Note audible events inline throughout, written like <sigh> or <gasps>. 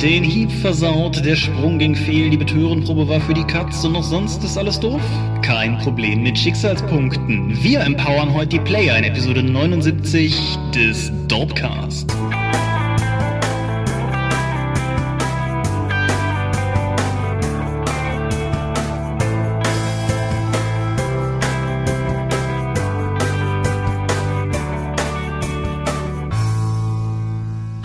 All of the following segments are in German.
Den Hieb versaut, der Sprung ging fehl, die Betürenprobe war für die Katz und noch sonst ist alles doof? Kein Problem mit Schicksalspunkten. Wir empowern heute die Player in Episode 79 des Dopecast.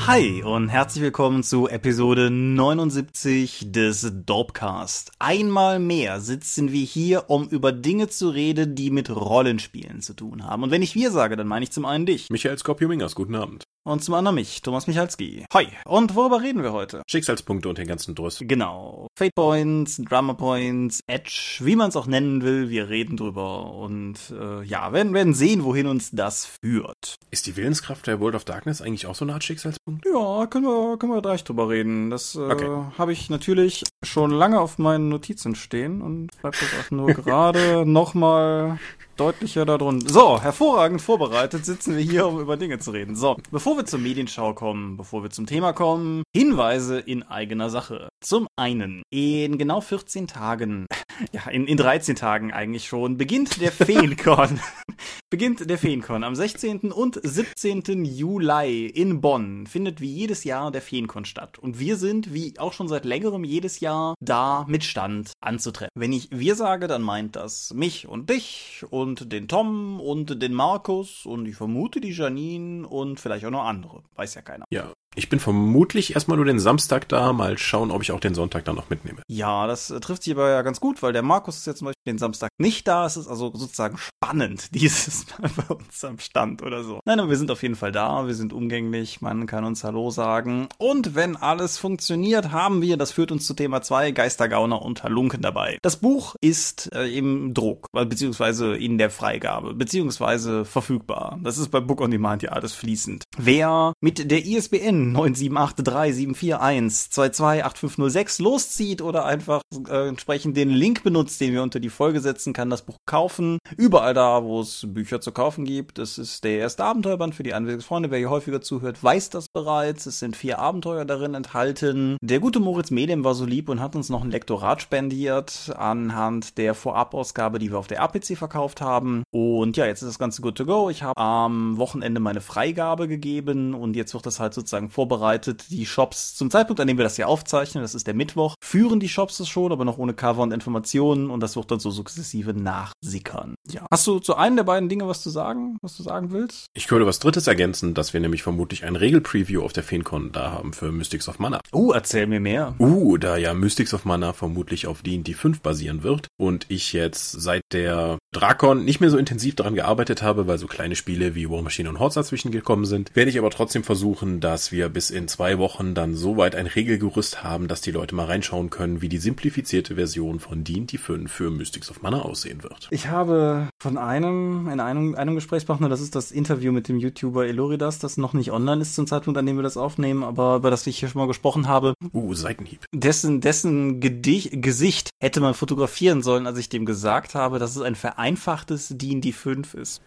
Hi und herzlich willkommen zu Episode 79 des Dopecast. Einmal mehr sitzen wir hier, um über Dinge zu reden, die mit Rollenspielen zu tun haben. Und wenn ich wir sage, dann meine ich zum einen dich. Michael Skopje-Mingers, guten Abend. Und zum anderen mich, Thomas Michalski. Hi. Und worüber reden wir heute? Schicksalspunkte und den ganzen Drüss. Genau. Fate Points, Drama Points, Edge, wie man es auch nennen will, wir reden drüber. Und äh, ja, werden, werden sehen, wohin uns das führt. Ist die Willenskraft der World of Darkness eigentlich auch so eine Art Schicksalspunkt? Ja, können wir, können wir gleich drüber reden. Das äh, okay. habe ich natürlich schon lange auf meinen Notizen stehen und bleibt das auch nur <laughs> gerade nochmal deutlicher darunter. So, hervorragend vorbereitet sitzen wir hier, um über Dinge zu reden. So, bevor wir zur Medienschau kommen, bevor wir zum Thema kommen, Hinweise in eigener Sache. Zum einen, in genau 14 Tagen, <laughs> ja, in, in 13 Tagen eigentlich schon, beginnt der <laughs> Feencon. <laughs> beginnt der Feencon. Am 16. und 17. Juli in Bonn findet wie jedes Jahr der Feencon statt. Und wir sind, wie auch schon seit längerem jedes Jahr, da mit Stand anzutreffen. Wenn ich wir sage, dann meint das mich und dich und den Tom und den Markus und ich vermute die Janine und vielleicht auch noch andere. Weiß ja keiner. Ja, ich bin vermutlich erstmal nur den Samstag da, mal schauen, ob ich auch den Sonntag dann noch mitnehme. Ja, das äh, trifft sich aber ja ganz gut, weil der Markus ist jetzt zum Beispiel den Samstag nicht da. Es ist also sozusagen spannend, <laughs> dieses Mal bei uns am Stand oder so. Nein, aber wir sind auf jeden Fall da, wir sind umgänglich, man kann uns Hallo sagen. Und wenn alles funktioniert, haben wir, das führt uns zu Thema 2, Geistergauner und Halunken dabei. Das Buch ist äh, im Druck, beziehungsweise in der Freigabe, beziehungsweise verfügbar. Das ist bei Book on Demand ja alles fließend. Wer mit der ISBN 9783741228506 loszieht oder einfach äh, entsprechend den Link benutzt, den wir unter die Folge setzen, kann das Buch kaufen. Überall da, wo es Bücher zu kaufen gibt. Es ist der erste Abenteuerband für die Anwesungsfreunde. Wer hier häufiger zuhört, weiß das bereits. Es sind vier Abenteuer darin enthalten. Der gute Moritz Medem war so lieb und hat uns noch ein Lektorat spendiert anhand der Vorabausgabe, die wir auf der APC verkauft haben. Und ja, jetzt ist das Ganze good to go. Ich habe am Wochenende meine Freigabe gegeben und jetzt wird das halt sozusagen vorbereitet. Die Shops zum Zeitpunkt, an dem wir das hier aufzeichnen, das ist der Mittwoch, führen die Shops es schon, aber noch ohne Cover und Informationen und das wird dann so sukzessive nachsickern. Ja. Hast du zu einem der beiden Dinge was zu sagen, was du sagen willst? Ich würde was Drittes ergänzen, dass wir nämlich vermutlich ein Regelpreview auf der FeenCon da haben für Mystics of Mana. Uh, erzähl mir mehr. Uh, da ja Mystics of Mana vermutlich auf D&D 5 basieren wird und ich jetzt seit der Drakon nicht mehr so intensiv daran gearbeitet habe, weil so kleine Spiele wie War Machine und Hordes dazwischen gekommen sind, werde ich aber trotzdem versuchen, dass wir wir bis in zwei Wochen dann soweit ein Regelgerüst haben, dass die Leute mal reinschauen können, wie die simplifizierte Version von D&D 5 für Mystics of Mana aussehen wird. Ich habe von einem, in einem, einem Gesprächspartner, das ist das Interview mit dem YouTuber Eloridas, das noch nicht online ist zum Zeitpunkt, an dem wir das aufnehmen, aber über das ich hier schon mal gesprochen habe. Uh, Seitenhieb. Dessen, dessen Gedich, Gesicht hätte man fotografieren sollen, als ich dem gesagt habe, dass es ein vereinfachtes D&D 5 ist.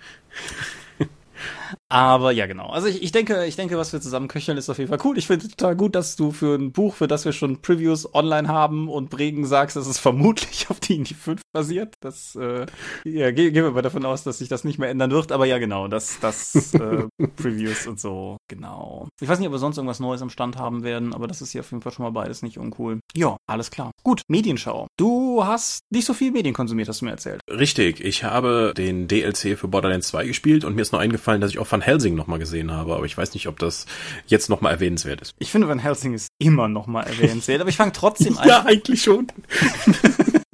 Aber ja, genau. Also ich, ich denke, ich denke, was wir zusammen köcheln, ist auf jeden Fall cool. Ich finde total gut, dass du für ein Buch, für das wir schon Previews online haben und Bregen sagst, dass es <laughs> vermutlich auf die Indie 5 basiert. Das, äh, ja, gehen wir mal davon aus, dass sich das nicht mehr ändern wird. Aber ja, genau, das, das äh, <laughs> Previews und so, genau. Ich weiß nicht, ob wir sonst irgendwas Neues am Stand haben werden, aber das ist hier auf jeden Fall schon mal beides nicht uncool. Ja, alles klar. Gut, Medienschau. Du hast nicht so viel Medien konsumiert, hast du mir erzählt. Richtig, ich habe den DLC für Borderlands 2 gespielt und mir ist noch eingefallen, dass ich auch Van Helsing nochmal gesehen habe, aber ich weiß nicht, ob das jetzt nochmal erwähnenswert ist. Ich finde, Van Helsing ist immer nochmal erwähnenswert, aber ich fange trotzdem <laughs> an. ja, eigentlich schon. <laughs>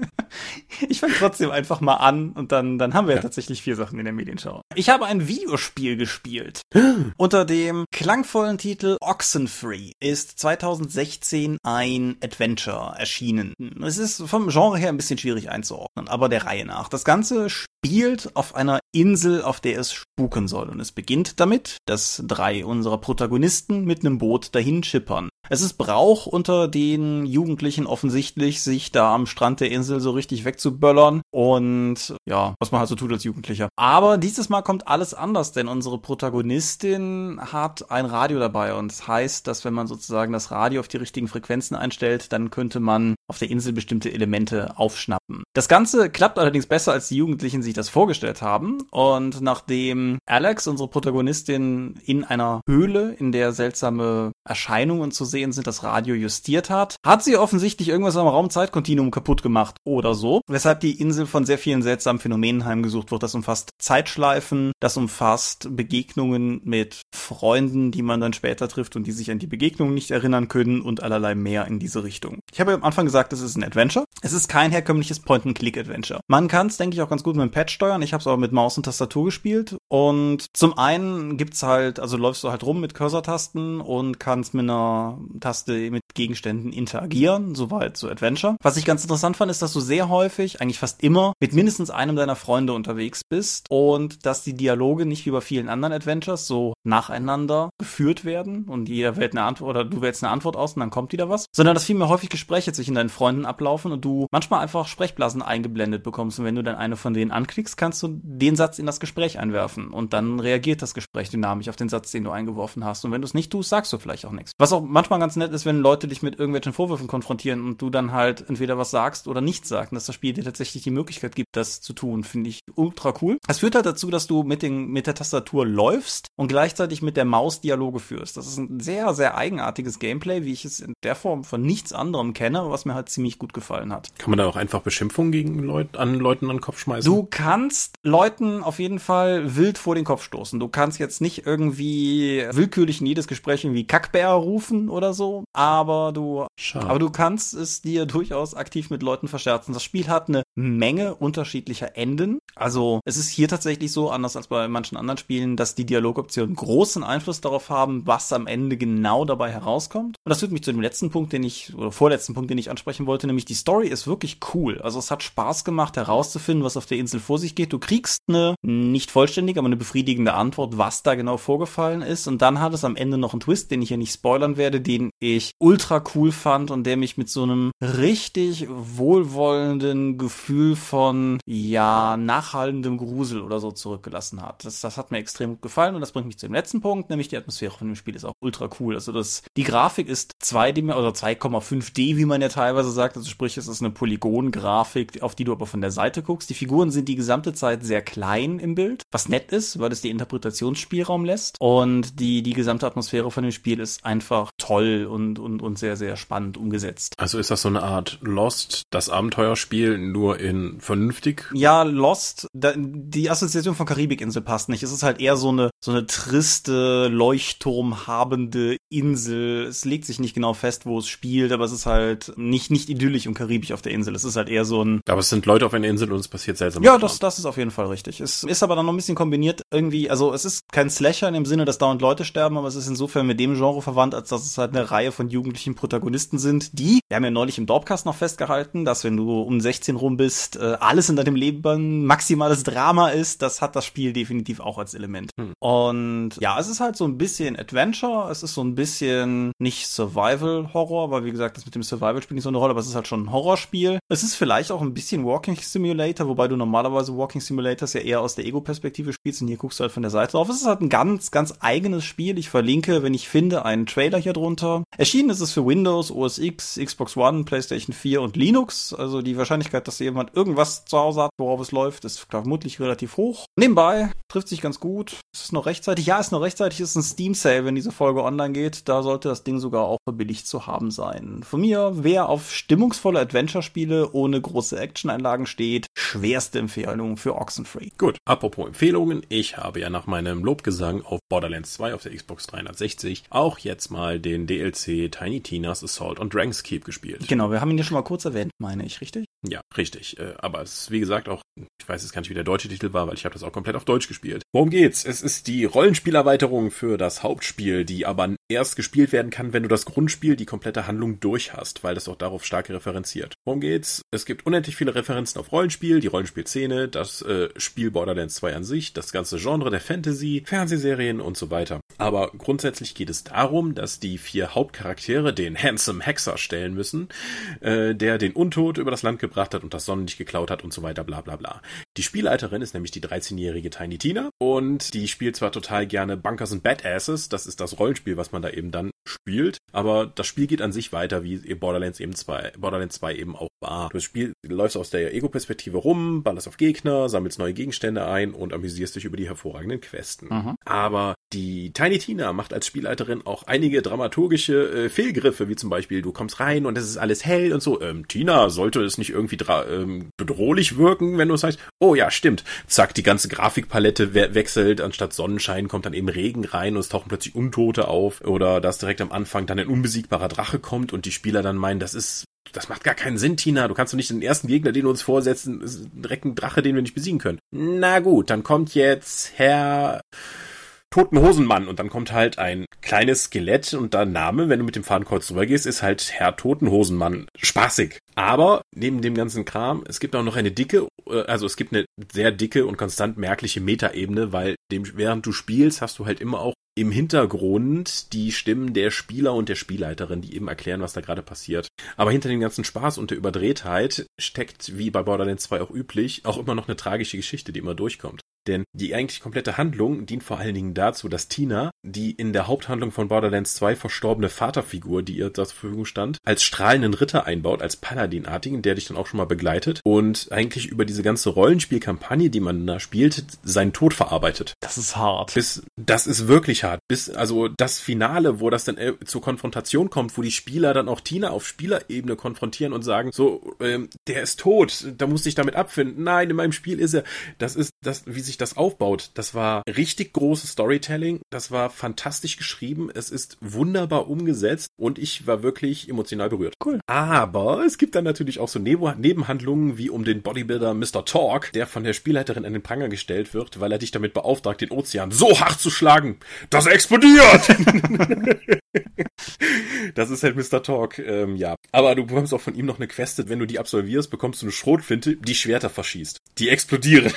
ich fange trotzdem einfach mal an und dann, dann haben wir ja. tatsächlich vier Sachen in der Medienschau. Ich habe ein Videospiel gespielt. <gasps> Unter dem klangvollen Titel Oxenfree ist 2016 ein Adventure erschienen. Es ist vom Genre her ein bisschen schwierig einzuordnen, aber der Reihe nach. Das Ganze spielt auf einer Insel, auf der es spuken soll. Und es beginnt damit, dass drei unserer Protagonisten mit einem Boot dahin schippern. Es ist Brauch unter den Jugendlichen offensichtlich, sich da am Strand der Insel so richtig wegzuböllern und ja, was man halt so tut als Jugendlicher. Aber dieses Mal kommt alles anders, denn unsere Protagonistin hat ein Radio dabei und das heißt, dass wenn man sozusagen das Radio auf die richtigen Frequenzen einstellt, dann könnte man auf der Insel bestimmte Elemente aufschnappen. Das Ganze klappt allerdings besser, als die Jugendlichen sich das vorgestellt haben und nachdem Alex, unsere Protagonistin, in einer Höhle, in der seltsame Erscheinungen zu sehen sind, das Radio justiert hat, hat sie offensichtlich irgendwas am Raumzeitkontinuum kaputt gemacht oder so, weshalb die Insel von sehr vielen seltsamen Phänomenen heimgesucht wird. Das umfasst Zeitschleifen, das umfasst Begegnungen mit Freunden, die man dann später trifft und die sich an die Begegnungen nicht erinnern können und allerlei mehr in diese Richtung. Ich habe am Anfang gesagt, es ist ein Adventure. Es ist kein herkömmliches Point-and-Click-Adventure. Man kann es, denke ich, auch ganz gut mit dem Pad steuern. Ich habe es aber mit Maus und Tastatur gespielt. Und zum einen gibt's halt, also läufst du halt rum mit Cursor-Tasten und kannst mit einer Taste mit Gegenständen interagieren, soweit so Adventure. Was ich ganz interessant fand, ist, dass du sehr häufig, eigentlich fast immer, mit mindestens einem deiner Freunde unterwegs bist und dass die Dialoge nicht wie bei vielen anderen Adventures so nacheinander geführt werden und jeder wählt eine Antwort oder du wählst eine Antwort aus und dann kommt wieder was, sondern dass vielmehr häufig Gespräche zwischen deinen Freunden ablaufen und du manchmal einfach Sprechblasen eingeblendet bekommst und wenn du dann eine von denen anklickst, kannst du den Satz in das Gespräch einwerfen und dann reagiert das Gespräch dynamisch auf den Satz, den du eingeworfen hast und wenn du es nicht tust, sagst du vielleicht auch nichts. Was auch manchmal ganz nett ist, wenn Leute dich mit irgendwelchen Vorwürfen konfrontieren und du dann halt entweder was sagst oder nichts sagst, dass das Spiel dir tatsächlich die Möglichkeit gibt, das zu tun, finde ich ultra cool. Es führt halt dazu, dass du mit, den, mit der Tastatur läufst und gleichzeitig mit der Maus Dialoge führst. Das ist ein sehr, sehr eigenartiges Gameplay, wie ich es in der Form von nichts anderem kenne, was mir halt ziemlich gut gefallen hat. Kann man da auch einfach Beschimpfungen gegen Leut an Leuten an den Kopf schmeißen? Du kannst Leuten auf jeden Fall wild vor den Kopf stoßen. Du kannst jetzt nicht irgendwie willkürlich in jedes Gespräch irgendwie Kackbär rufen oder so, aber du, Schade. aber du kannst es dir durchaus aktiv mit Leuten verscherzen. Das Spiel hat eine Menge unterschiedlicher Enden. Also es ist hier tatsächlich so, anders als bei manchen anderen Spielen, dass die Dialogoptionen großen Einfluss darauf haben, was am Ende genau dabei herauskommt. Und das führt mich zu dem letzten Punkt, den ich, oder vorletzten Punkt, den ich ansprechen wollte, nämlich die Story ist wirklich cool. Also es hat Spaß gemacht, herauszufinden, was auf der Insel vor sich geht. Du kriegst eine nicht vollständige, aber eine befriedigende Antwort, was da genau vorgefallen ist. Und dann hat es am Ende noch einen Twist, den ich ja nicht spoilern werde, den ich ultra cool fand und der mich mit so einem richtig wohlwollenden Gefühl von, ja, nachhaltendem Grusel oder so zurückgelassen hat. Das, das hat mir extrem gut gefallen und das bringt mich zu dem letzten Punkt, nämlich die Atmosphäre von dem Spiel ist auch ultra cool. Also das, die Grafik ist 2D oder 2,5D, wie man ja teilweise sagt. Also sprich, es ist eine Polygon-Grafik, auf die du aber von der Seite guckst. Die Figuren sind die gesamte Zeit sehr klein im Bild, was nett ist, weil es die Interpretationsspielraum lässt. Und die, die gesamte Atmosphäre von dem Spiel ist einfach toll und, und, und sehr, sehr spannend umgesetzt. Also ist das so eine Art Lost, das Abenteuerspiel, nur in vernünftig? Ja, Lost, da, die Assoziation von Karibikinsel passt nicht. Es ist halt eher so eine, so eine triste, leuchtturmhabende Insel. Es legt sich nicht genau fest, wo es spielt, aber es ist halt nicht, nicht idyllisch und karibisch auf der Insel. Es ist halt eher so ein. Aber es sind Leute auf einer Insel und es passiert seltsam. Ja, das, das ist auf jeden Fall richtig. Es ist aber dann noch ein bisschen kombiniert irgendwie, also es ist kein Slasher in dem Sinne, dass dauernd Leute sterben, aber es ist insofern mit dem Genre verwandt, als dass es halt eine Reihe von jugendlichen Protagonisten sind, die, wir haben ja neulich im Dorpcast noch festgehalten, dass wenn du um 16 rum bist, äh, alles in deinem Leben maximales Drama ist, das hat das Spiel definitiv auch als Element. Hm. Und ja, es ist halt so ein bisschen Adventure, es ist so ein bisschen nicht Survival-Horror, weil wie gesagt, das mit dem Survival spielt nicht so eine Rolle, aber es ist halt schon ein Horrorspiel. Es ist vielleicht auch ein bisschen Walking Simulator, wobei du normalerweise Walking Simulators ja eher aus der Ego-Perspektive spielst und hier guckst du halt von der Seite drauf. Es ist halt ein ganz, ganz eigenes Spiel. Ich verlinke, wenn ich finde, einen Trailer hier drunter. Erschienen ist es für Windows, OS X, Xbox One, PlayStation 4 und Linux. Also die Wahrscheinlichkeit, dass jemand irgendwas zu Hause hat, worauf es läuft, ist vermutlich relativ hoch. Nebenbei trifft sich ganz gut. Es ist noch rechtzeitig. Ja, ist noch rechtzeitig. Es ist ein Steam Sale, wenn diese Folge online geht. Da sollte das Ding sogar auch verbilligt zu haben sein. Von mir, wer auf stimmungsvolle Adventure-Spiele ohne große Action-Einlagen steht, schwerste Empfehlung für Oxenfree. Gut, apropos Empfehlungen. Ich habe ja nach meinem Lobgesang auf Borderlands 2 auf der Xbox 360 auch jetzt mal den DLC Tiny Tina's Assault on Dragon's Keep gespielt. Genau, wir haben ihn ja schon mal kurz erwähnt, meine ich, richtig? Ja, richtig. Äh, aber es ist, wie gesagt, auch, ich weiß jetzt gar nicht, wie der deutsche Titel war, weil ich habe das auch komplett auf Deutsch gespielt. Worum geht's? Es ist die Rollenspielerweiterung für das Hauptspiel, die aber erst gespielt werden kann, wenn du das Grundspiel, die komplette Handlung durch hast, weil das auch darauf stark referenziert. Worum geht's? Es gibt unendlich viele Referenzen auf Rollenspiel, die Rollenspielszene, das äh, Spiel Borderlands 2 an sich, das ganze Genre der Fantasy, Fernsehserien und so weiter. Aber grundsätzlich geht es darum, dass die vier Hauptcharaktere den Handsome Hexer stellen müssen, äh, der den Untod über das Land gebracht hat und das Sonnenlicht geklaut hat und so weiter, bla bla bla. Die Spielleiterin ist nämlich die 13-jährige Tiny Tina und die spielt zwar total gerne Bunkers and Badasses, das ist das Rollenspiel, was man da eben dann spielt, aber das Spiel geht an sich weiter, wie Borderlands eben 2, Borderlands 2 eben auch war. Du spielst, läufst aus der Ego-Perspektive rum, ballerst auf Gegner, sammelst neue Gegenstände ein und amüsierst dich über die hervorragenden Questen. Mhm. Aber die Tiny Tina macht als Spielleiterin auch einige dramaturgische äh, Fehlgriffe, wie zum Beispiel, du kommst rein und es ist alles hell und so. Ähm, Tina, sollte es nicht irgendwie ähm, bedrohlich wirken, wenn du sagst, oh ja, stimmt. Zack, die ganze Grafikpalette we wechselt, anstatt Sonnenschein kommt dann eben Regen rein und es tauchen plötzlich Untote auf. Oder dass direkt am Anfang dann ein unbesiegbarer Drache kommt und die Spieler dann meinen, das ist das macht gar keinen Sinn, Tina. Du kannst doch nicht den ersten Gegner, den du uns vorsetzen, direkt ein Drache, den wir nicht besiegen können. Na gut, dann kommt jetzt Herr Toten Hosenmann und dann kommt halt ein kleines Skelett und der Name, wenn du mit dem Fadenkreuz drüber gehst, ist halt Herr Totenhosenmann. Spaßig. Aber neben dem ganzen Kram, es gibt auch noch eine dicke, äh, also es gibt eine sehr dicke und konstant merkliche Metaebene, weil dem, während du spielst, hast du halt immer auch im Hintergrund die Stimmen der Spieler und der Spielleiterin, die eben erklären, was da gerade passiert. Aber hinter dem ganzen Spaß und der Überdrehtheit steckt, wie bei Borderlands 2 auch üblich, auch immer noch eine tragische Geschichte, die immer durchkommt. Denn die eigentlich komplette Handlung dient vor allen Dingen dazu, dass Tina, die in der Haupthandlung von Borderlands 2 verstorbene Vaterfigur, die ihr zur Verfügung stand, als strahlenden Ritter einbaut, als Paladinartigen, der dich dann auch schon mal begleitet und eigentlich über diese ganze Rollenspielkampagne, die man da spielt, seinen Tod verarbeitet. Das ist hart. Bis, das ist wirklich hart. Bis, also das Finale, wo das dann äh, zur Konfrontation kommt, wo die Spieler dann auch Tina auf Spielerebene konfrontieren und sagen, so, ähm, der ist tot, da muss ich damit abfinden. Nein, in meinem Spiel ist er. Das ist das, wie sich sich das aufbaut, das war richtig großes Storytelling, das war fantastisch geschrieben, es ist wunderbar umgesetzt und ich war wirklich emotional berührt. Cool. Aber es gibt dann natürlich auch so Nebenhandlungen wie um den Bodybuilder Mr. Talk, der von der Spielleiterin an den Pranger gestellt wird, weil er dich damit beauftragt, den Ozean so hart zu schlagen, dass er explodiert. <laughs> das ist halt Mr. Talk, ähm, ja. Aber du bekommst auch von ihm noch eine Queste, wenn du die absolvierst, bekommst du eine Schrotflinte, die Schwerter verschießt. Die explodieren.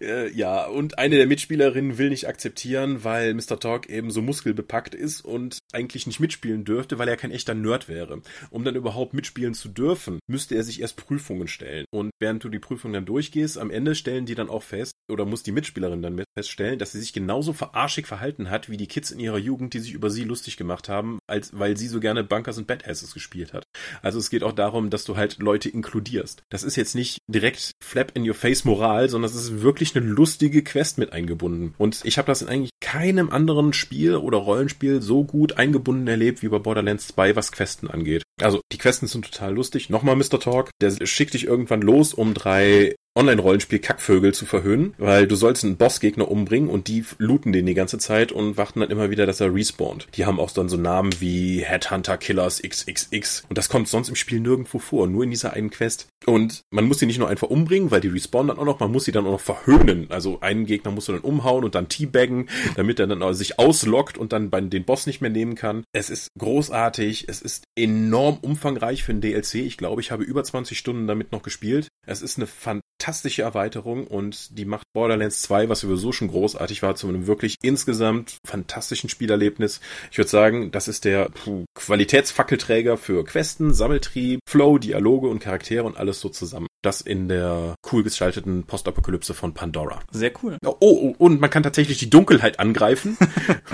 Äh, ja, und eine der Mitspielerinnen will nicht akzeptieren, weil Mr. Talk eben so muskelbepackt ist und eigentlich nicht mitspielen dürfte, weil er kein echter Nerd wäre. Um dann überhaupt mitspielen zu dürfen, müsste er sich erst Prüfungen stellen. Und während du die Prüfung dann durchgehst, am Ende stellen die dann auch fest, oder muss die Mitspielerin dann feststellen, dass sie sich genauso verarschig verhalten hat, wie die Kids in ihrer Jugend, die sich über sie lustig gemacht haben, als weil sie so gerne Bunkers und Badasses gespielt hat. Also es geht auch darum, dass du halt Leute inkludierst. Das ist jetzt nicht direkt Flap in your face Moral, sondern es ist wirklich wirklich eine lustige Quest mit eingebunden. Und ich habe das in eigentlich keinem anderen Spiel oder Rollenspiel so gut eingebunden erlebt wie bei Borderlands 2, was Questen angeht. Also die Questen sind total lustig. Nochmal Mr. Talk, der schickt dich irgendwann los, um drei Online-Rollenspiel Kackvögel zu verhöhnen, weil du sollst einen Bossgegner umbringen und die looten den die ganze Zeit und warten dann immer wieder, dass er respawnt. Die haben auch dann so Namen wie Headhunter Killers XXX und das kommt sonst im Spiel nirgendwo vor, nur in dieser einen Quest. Und man muss sie nicht nur einfach umbringen, weil die respawnen dann auch noch, man muss sie dann auch noch verhöhnen. Also einen Gegner musst du dann umhauen und dann teabaggen, damit er dann sich auslockt und dann den Boss nicht mehr nehmen kann. Es ist großartig, es ist enorm umfangreich für ein DLC. Ich glaube, ich habe über 20 Stunden damit noch gespielt. Es ist eine fantastische Erweiterung und die macht Borderlands 2, was sowieso schon großartig war, zu einem wirklich insgesamt fantastischen Spielerlebnis. Ich würde sagen, das ist der puh, Qualitätsfackelträger für Questen, Sammeltrieb, Flow, Dialoge und Charaktere und alles so zusammen. Das in der cool gestalteten Postapokalypse von Pandora. Sehr cool. Oh, oh, und man kann tatsächlich die Dunkelheit angreifen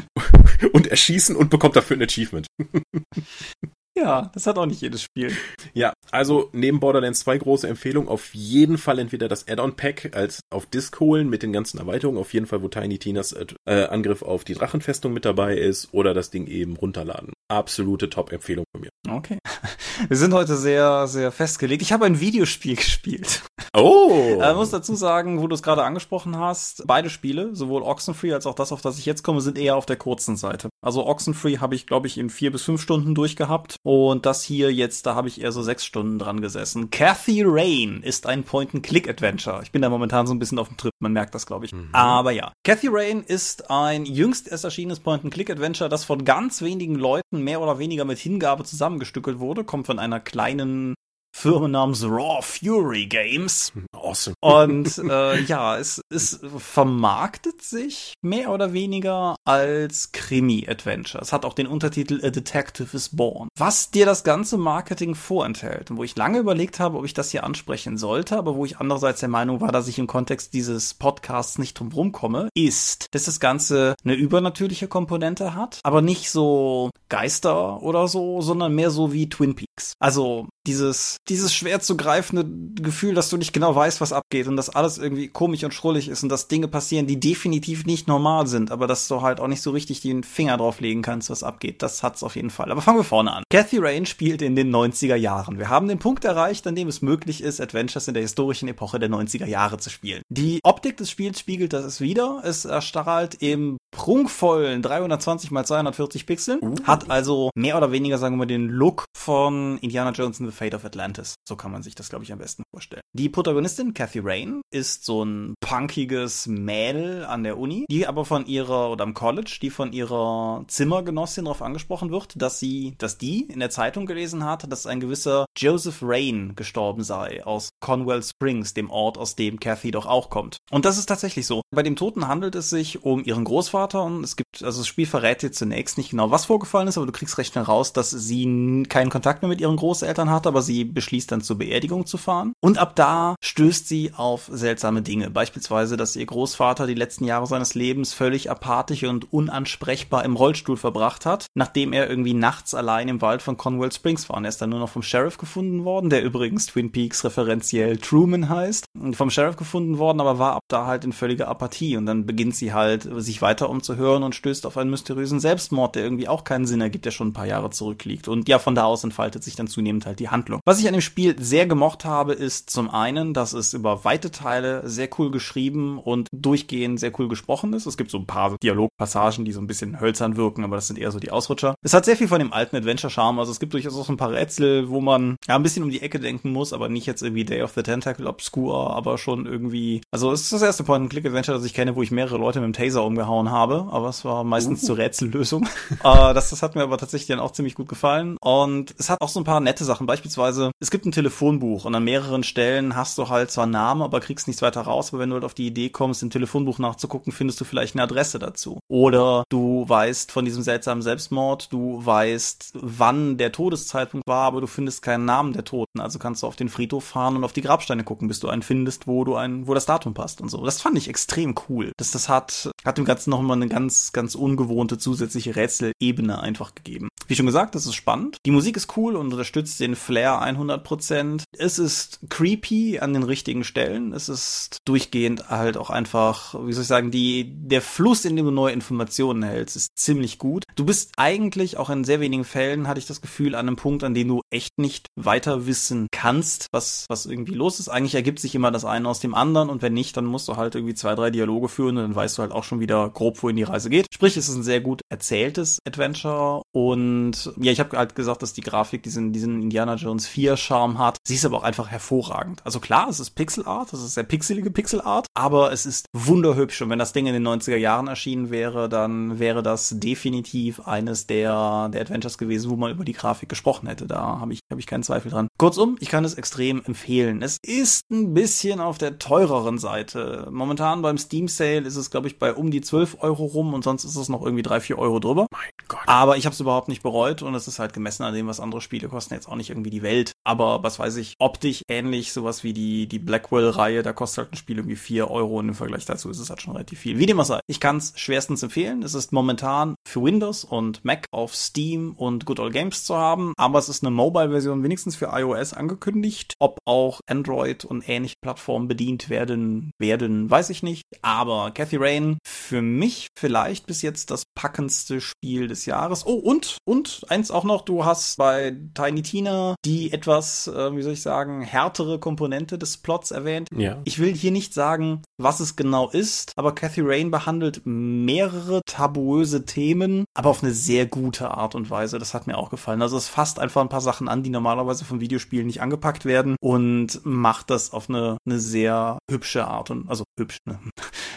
<laughs> und erschießen und bekommt dafür ein Achievement. <laughs> Ja, das hat auch nicht jedes Spiel. Ja, also neben Borderlands 2 große Empfehlung, auf jeden Fall entweder das Add-on-Pack als auf Disc holen mit den ganzen Erweiterungen, auf jeden Fall, wo Tiny Tinas äh, Angriff auf die Drachenfestung mit dabei ist, oder das Ding eben runterladen. Absolute Top-Empfehlung von mir. Okay. <laughs> Wir sind heute sehr, sehr festgelegt. Ich habe ein Videospiel <laughs> gespielt. Oh! äh, muss dazu sagen, wo du es gerade angesprochen hast, beide Spiele, sowohl Oxenfree als auch das, auf das ich jetzt komme, sind eher auf der kurzen Seite. Also Oxenfree habe ich, glaube ich, in vier bis fünf Stunden durchgehabt und das hier jetzt, da habe ich eher so sechs Stunden dran gesessen. Cathy Rain ist ein Point-and-Click-Adventure. Ich bin da momentan so ein bisschen auf dem Trip, man merkt das, glaube ich. Mhm. Aber ja, Cathy Rain ist ein jüngst erst erschienenes Point-and-Click-Adventure, das von ganz wenigen Leuten mehr oder weniger mit Hingabe zusammengestückelt wurde, kommt von einer kleinen Firma namens Raw Fury Games. Awesome. <laughs> Und äh, ja, es, es vermarktet sich mehr oder weniger als Krimi-Adventure. Es hat auch den Untertitel A Detective is Born. Was dir das ganze Marketing vorenthält und wo ich lange überlegt habe, ob ich das hier ansprechen sollte, aber wo ich andererseits der Meinung war, dass ich im Kontext dieses Podcasts nicht drum komme, ist, dass das Ganze eine übernatürliche Komponente hat, aber nicht so Geister oder so, sondern mehr so wie Twin Peaks. Also dieses, dieses schwer zu greifende Gefühl, dass du nicht genau weißt, was abgeht und dass alles irgendwie komisch und schrullig ist und dass Dinge passieren, die definitiv nicht normal sind, aber dass du halt auch nicht so richtig den Finger drauf legen kannst, was abgeht. Das hat's auf jeden Fall. Aber fangen wir vorne an. Cathy Rain spielt in den 90er Jahren. Wir haben den Punkt erreicht, an dem es möglich ist, Adventures in der historischen Epoche der 90er Jahre zu spielen. Die Optik des Spiels spiegelt das wieder. Es erstrahlt im prunkvollen 320 x 240 Pixeln, uh. hat also mehr oder weniger, sagen wir mal, den Look von Indiana Jones and the Fate of Atlantis. So kann man sich das, glaube ich, am besten vorstellen. Die Protagonistin, Cathy Rain, ist so ein punkiges Mädel an der Uni, die aber von ihrer, oder am College, die von ihrer Zimmergenossin darauf angesprochen wird, dass sie, dass die in der Zeitung gelesen hat, dass ein gewisser Joseph Rain gestorben sei aus Conwell Springs, dem Ort, aus dem Cathy doch auch kommt. Und das ist tatsächlich so. Bei dem Toten handelt es sich um ihren Großvater und es gibt, also das Spiel verrät dir zunächst nicht genau, was vorgefallen ist, aber du kriegst recht schnell raus, dass sie keinen Kontakt mehr mit ihren Großeltern hat, aber sie beschließt dann zur Beerdigung zu fahren. Und ab da stößt sie auf seltsame Dinge. Beispielsweise, dass ihr Großvater die letzten Jahre seines Lebens völlig apathisch und unansprechbar im Rollstuhl verbracht hat, nachdem er irgendwie nachts allein im Wald von Conwell Springs war. Und er ist dann nur noch vom Sheriff gefunden worden, der übrigens Twin Peaks referenziell Truman heißt. Vom Sheriff gefunden worden, aber war ab da halt in völliger Apathie. Und dann beginnt sie halt, sich weiter umzuhören und stößt auf einen mysteriösen Selbstmord, der irgendwie auch keinen Sinn ergibt, der schon ein paar Jahre zurückliegt. Und ja, von da aus entfaltet sich dann zunehmend halt die Handlung. Was ich an dem Spiel sehr gemocht habe, ist zum einen, dass es über weite Teile sehr cool geschrieben und durchgehend sehr cool gesprochen ist. Es gibt so ein paar Dialogpassagen, die so ein bisschen hölzern wirken, aber das sind eher so die Ausrutscher. Es hat sehr viel von dem alten Adventure-Charme. Also es gibt durchaus auch so ein paar Rätsel, wo man ja ein bisschen um die Ecke denken muss, aber nicht jetzt irgendwie Day of the Tentacle obscure, aber schon irgendwie. Also es ist das erste Point-and-Click-Adventure, das ich kenne, wo ich mehrere Leute mit dem Taser umgehauen habe, aber es war meistens uh. zur Rätsellösung. uh, <laughs> das, das hat mir aber tatsächlich dann auch ziemlich gut gefallen. Und es hat auch so ein paar nette Sachen. Beispielsweise, es gibt ein Telefonbuch und an mehreren Stellen hast du halt zwar Namen, aber kriegst nichts weiter raus. Aber wenn du halt auf die Idee kommst, im Telefonbuch nachzugucken, findest du vielleicht eine Adresse dazu. Oder du weißt von diesem seltsamen Selbstmord, du weißt, wann der Todeszeitpunkt war, aber du findest keinen Namen der Toten. Also kannst du auf den Friedhof fahren und auf die Grabsteine gucken, bis du einen findest, wo du ein, wo das Datum passt und so. Das fand ich extrem cool. Das, das hat, hat dem Ganzen nochmal eine ganz, ganz ungewohnte zusätzliche Rätselebene einfach gegeben. Wie schon gesagt, das ist spannend. Die Musik ist cool und unterstützt den Flair 100%. Es ist creepy an den richtigen Stellen. Es ist durchgehend halt auch einfach, wie soll ich sagen, die, der Fluss, in dem du neue Informationen hältst, ist ziemlich gut. Du bist eigentlich auch in sehr wenigen Fällen, hatte ich das Gefühl, an einem Punkt, an dem du echt nicht weiter wissen kannst, was, was irgendwie los ist. Eigentlich ergibt sich immer das eine aus dem anderen und wenn nicht, dann musst du halt irgendwie zwei, drei Dialoge führen und dann weißt du halt auch schon wieder grob, wohin die Reise geht. Sprich, es ist ein sehr gut erzähltes Adventure und ja, ich habe halt gesagt, dass die Grafik diesen, diesen Indiana Jones 4 Charme hat. Sie ist aber auch einfach hervorragend. Also klar, es ist Pixelart, es ist sehr pixelige Pixelart, aber es ist wunderhübsch und wenn das Ding in den 90er Jahren erschienen wäre, dann wäre das definitiv eines der, der Adventures gewesen, wo man über die Grafik gesprochen hätte. Da habe ich, hab ich keinen Zweifel dran. Kurzum, ich kann es extrem empfehlen. Es ist ein bisschen auf der teureren Seite. Momentan beim Steam Sale ist es, glaube ich, bei um die 12 Euro rum und sonst ist es noch irgendwie 3, 4 Euro drüber. Mein Gott. Aber ich habe es überhaupt nicht bereut und es ist halt gemessen an dem, was andere Spiele kosten, jetzt auch nicht irgendwie die Welt. Aber was weiß ich, optisch ähnlich, sowas wie die, die Blackwell-Reihe, da kostet halt ein Spiel irgendwie 4 Euro und im Vergleich dazu ist es halt schon relativ viel. Wie dem auch sei. Ich kann es schwerstens empfehlen. Es ist momentan für Windows und Mac auf Steam und Good Old Games zu haben, aber es ist eine Mobile-Version wenigstens für iOS angekündigt. Ob auch Android und ähnliche Plattformen bedient werden, werden, weiß ich nicht. Aber Cathy Rain für mich vielleicht bis jetzt das packendste Spiel des Jahres. Oh, und und, und eins auch noch, du hast bei Tiny Tina die etwas, äh, wie soll ich sagen, härtere Komponente des Plots erwähnt. Ja. Ich will hier nicht sagen, was es genau ist, aber Cathy Rain behandelt mehrere tabuöse Themen, aber auf eine sehr gute Art und Weise. Das hat mir auch gefallen. Also es fasst einfach ein paar Sachen an, die normalerweise von Videospielen nicht angepackt werden und macht das auf eine, eine sehr hübsche Art und, also hübsch, ne?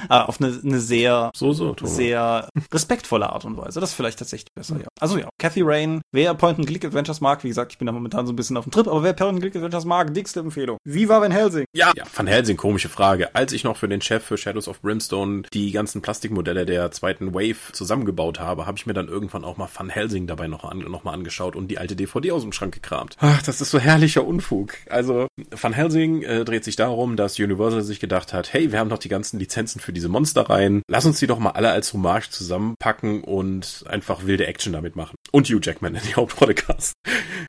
Ah, auf eine, eine sehr, so, so, sehr respektvolle Art und Weise. Das ist vielleicht tatsächlich besser, ja. Also ja, Cathy Rain, wer Point-and-Click-Adventures mag, wie gesagt, ich bin da momentan so ein bisschen auf dem Trip, aber wer Point-and-Click-Adventures mag, dickste Empfehlung. Wie war Van Helsing? Ja, ja, Van Helsing, komische Frage. Als ich noch für den Chef für Shadows of Brimstone die ganzen Plastikmodelle der zweiten Wave zusammengebaut habe, habe ich mir dann irgendwann auch mal Van Helsing dabei noch, an, noch mal angeschaut und die alte DVD aus dem Schrank gekramt. Ach, das ist so herrlicher Unfug. Also, Van Helsing äh, dreht sich darum, dass Universal sich gedacht hat, hey, wir haben doch die ganzen Lizenzen für diese Monster rein. Lass uns die doch mal alle als Hommage zusammenpacken und einfach wilde Action damit machen. Und Hugh Jackman in die <laughs> Hauptrolle cast.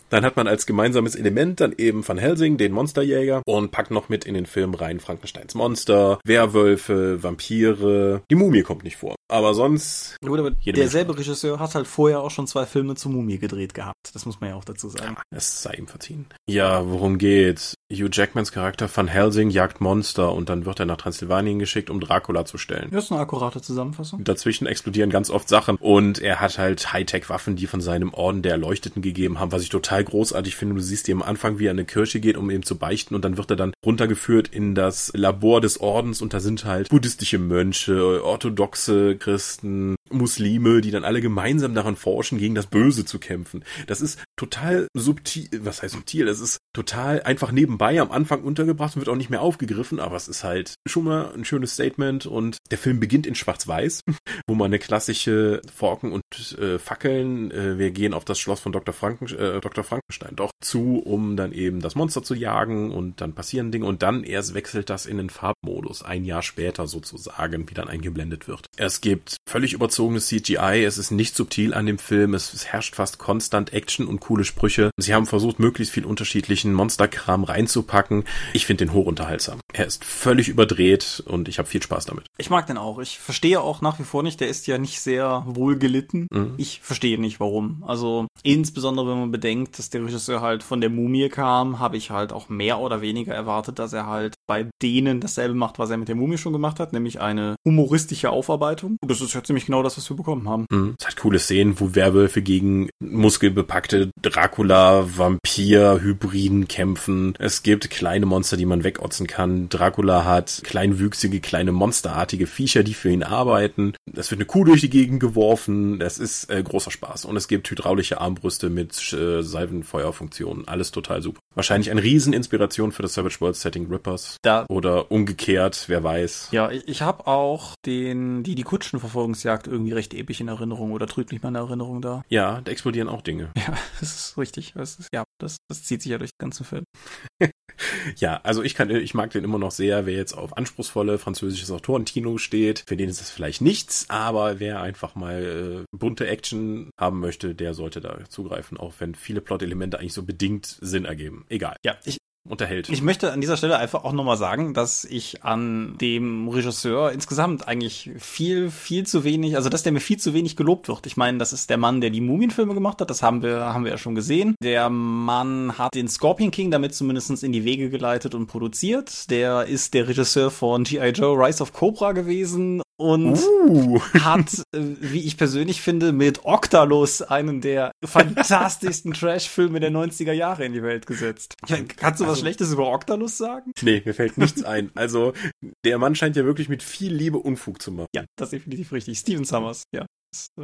Dann hat man als gemeinsames Element dann eben Van Helsing, den Monsterjäger, und packt noch mit in den Film rein Frankensteins Monster, Werwölfe, Vampire. Die Mumie kommt nicht vor. Aber sonst. Gut, aber derselbe Regisseur hat halt vorher auch schon zwei Filme zur Mumie gedreht gehabt. Das muss man ja auch dazu sagen. Ja, es sei ihm verziehen. Ja, worum geht's? Hugh Jackmans Charakter Van Helsing jagt Monster und dann wird er nach Transsilvanien geschickt, um Dracula zu stellen. Das ist eine akkurate Zusammenfassung. Dazwischen explodieren ganz oft Sachen und er hat halt Hightech-Waffen, die von seinem Orden der Erleuchteten gegeben haben, was ich total großartig finde. Du siehst ihn am Anfang, wie er in eine Kirche geht, um ihm zu beichten und dann wird er dann runtergeführt in das Labor des Ordens und da sind halt buddhistische Mönche, orthodoxe Christen, Muslime, die dann alle gemeinsam daran forschen, gegen das Böse zu kämpfen. Das ist total subtil, was heißt subtil? Das ist total einfach nebenbei am Anfang untergebracht und wird auch nicht mehr aufgegriffen, aber es ist halt schon mal ein schönes Statement und der Film beginnt in Schwarz-Weiß, <laughs> wo man eine klassische Forken und äh, Fackeln, äh, wir gehen auf das Schloss von Dr. Franken, äh, Dr. Frankenstein doch zu, um dann eben das Monster zu jagen und dann passieren Dinge und dann erst wechselt das in den Farbmodus, ein Jahr später sozusagen, wie dann eingeblendet wird. Es gibt völlig überzogenes CGI, es ist nicht subtil an dem Film, es, es herrscht fast konstant Action und coole Sprüche. Sie haben versucht, möglichst viel unterschiedlichen Monsterkram reinzupacken. Ich finde den hochunterhaltsam. Er ist völlig überdreht und ich habe viel Spaß damit. Ich mag den auch. Ich verstehe auch nach wie vor nicht, der ist ja nicht sehr wohl gelitten. Mhm. Ich verstehe nicht, warum. Also insbesondere, wenn man bedenkt, dass der Regisseur halt von der Mumie kam, habe ich halt auch mehr oder weniger erwartet, dass er halt bei denen dasselbe macht, was er mit der Mumie schon gemacht hat, nämlich eine humoristische Aufarbeitung. Das ist ja ziemlich genau das, was wir bekommen haben. Mhm. Es hat coole Szenen, wo Werwölfe gegen muskelbepackte Dracula, Vampir, Hybriden kämpfen. Es gibt kleine Monster, die man wegotzen kann. Dracula hat kleinwüchsige, kleine monsterartige Viecher, die für ihn arbeiten. Es wird eine Kuh durch die Gegend geworfen. Das ist äh, großer Spaß. Und es gibt hydraulische Armbrüste mit äh, Salvenfeuerfunktionen. Alles total super. Wahrscheinlich eine Rieseninspiration für das Savage World Setting Rippers. Da Oder umgekehrt, wer weiß. Ja, ich, ich habe auch den, die, die Kutschenverfolgungsjagd irgendwie recht episch in Erinnerung oder trügt mich meine Erinnerung da. Ja, da explodieren auch Dinge. <laughs> Ja, das ist richtig. Das ist, ja, das, das zieht sich ja durch den ganzen Film. <laughs> ja, also ich kann, ich mag den immer noch sehr, wer jetzt auf anspruchsvolle französisches Autorenkino steht. Für den ist das vielleicht nichts, aber wer einfach mal äh, bunte Action haben möchte, der sollte da zugreifen, auch wenn viele Plot-Elemente eigentlich so bedingt Sinn ergeben. Egal. Ja, ich, unterhält. Ich möchte an dieser Stelle einfach auch nochmal sagen, dass ich an dem Regisseur insgesamt eigentlich viel, viel zu wenig, also dass der mir viel zu wenig gelobt wird. Ich meine, das ist der Mann, der die Mumienfilme gemacht hat, das haben wir, haben wir ja schon gesehen. Der Mann hat den Scorpion King damit zumindest in die Wege geleitet und produziert. Der ist der Regisseur von G.I. Joe Rise of Cobra gewesen und uh. <laughs> hat, äh, wie ich persönlich finde, mit Octalus einen der fantastischsten <laughs> Trash-Filme der 90er Jahre in die Welt gesetzt. Kannst du was also, Schlechtes über Octalus sagen? Nee, mir fällt nichts ein. Also, der Mann scheint ja wirklich mit viel Liebe Unfug zu machen. Ja, das ist definitiv richtig. Steven Summers, ja.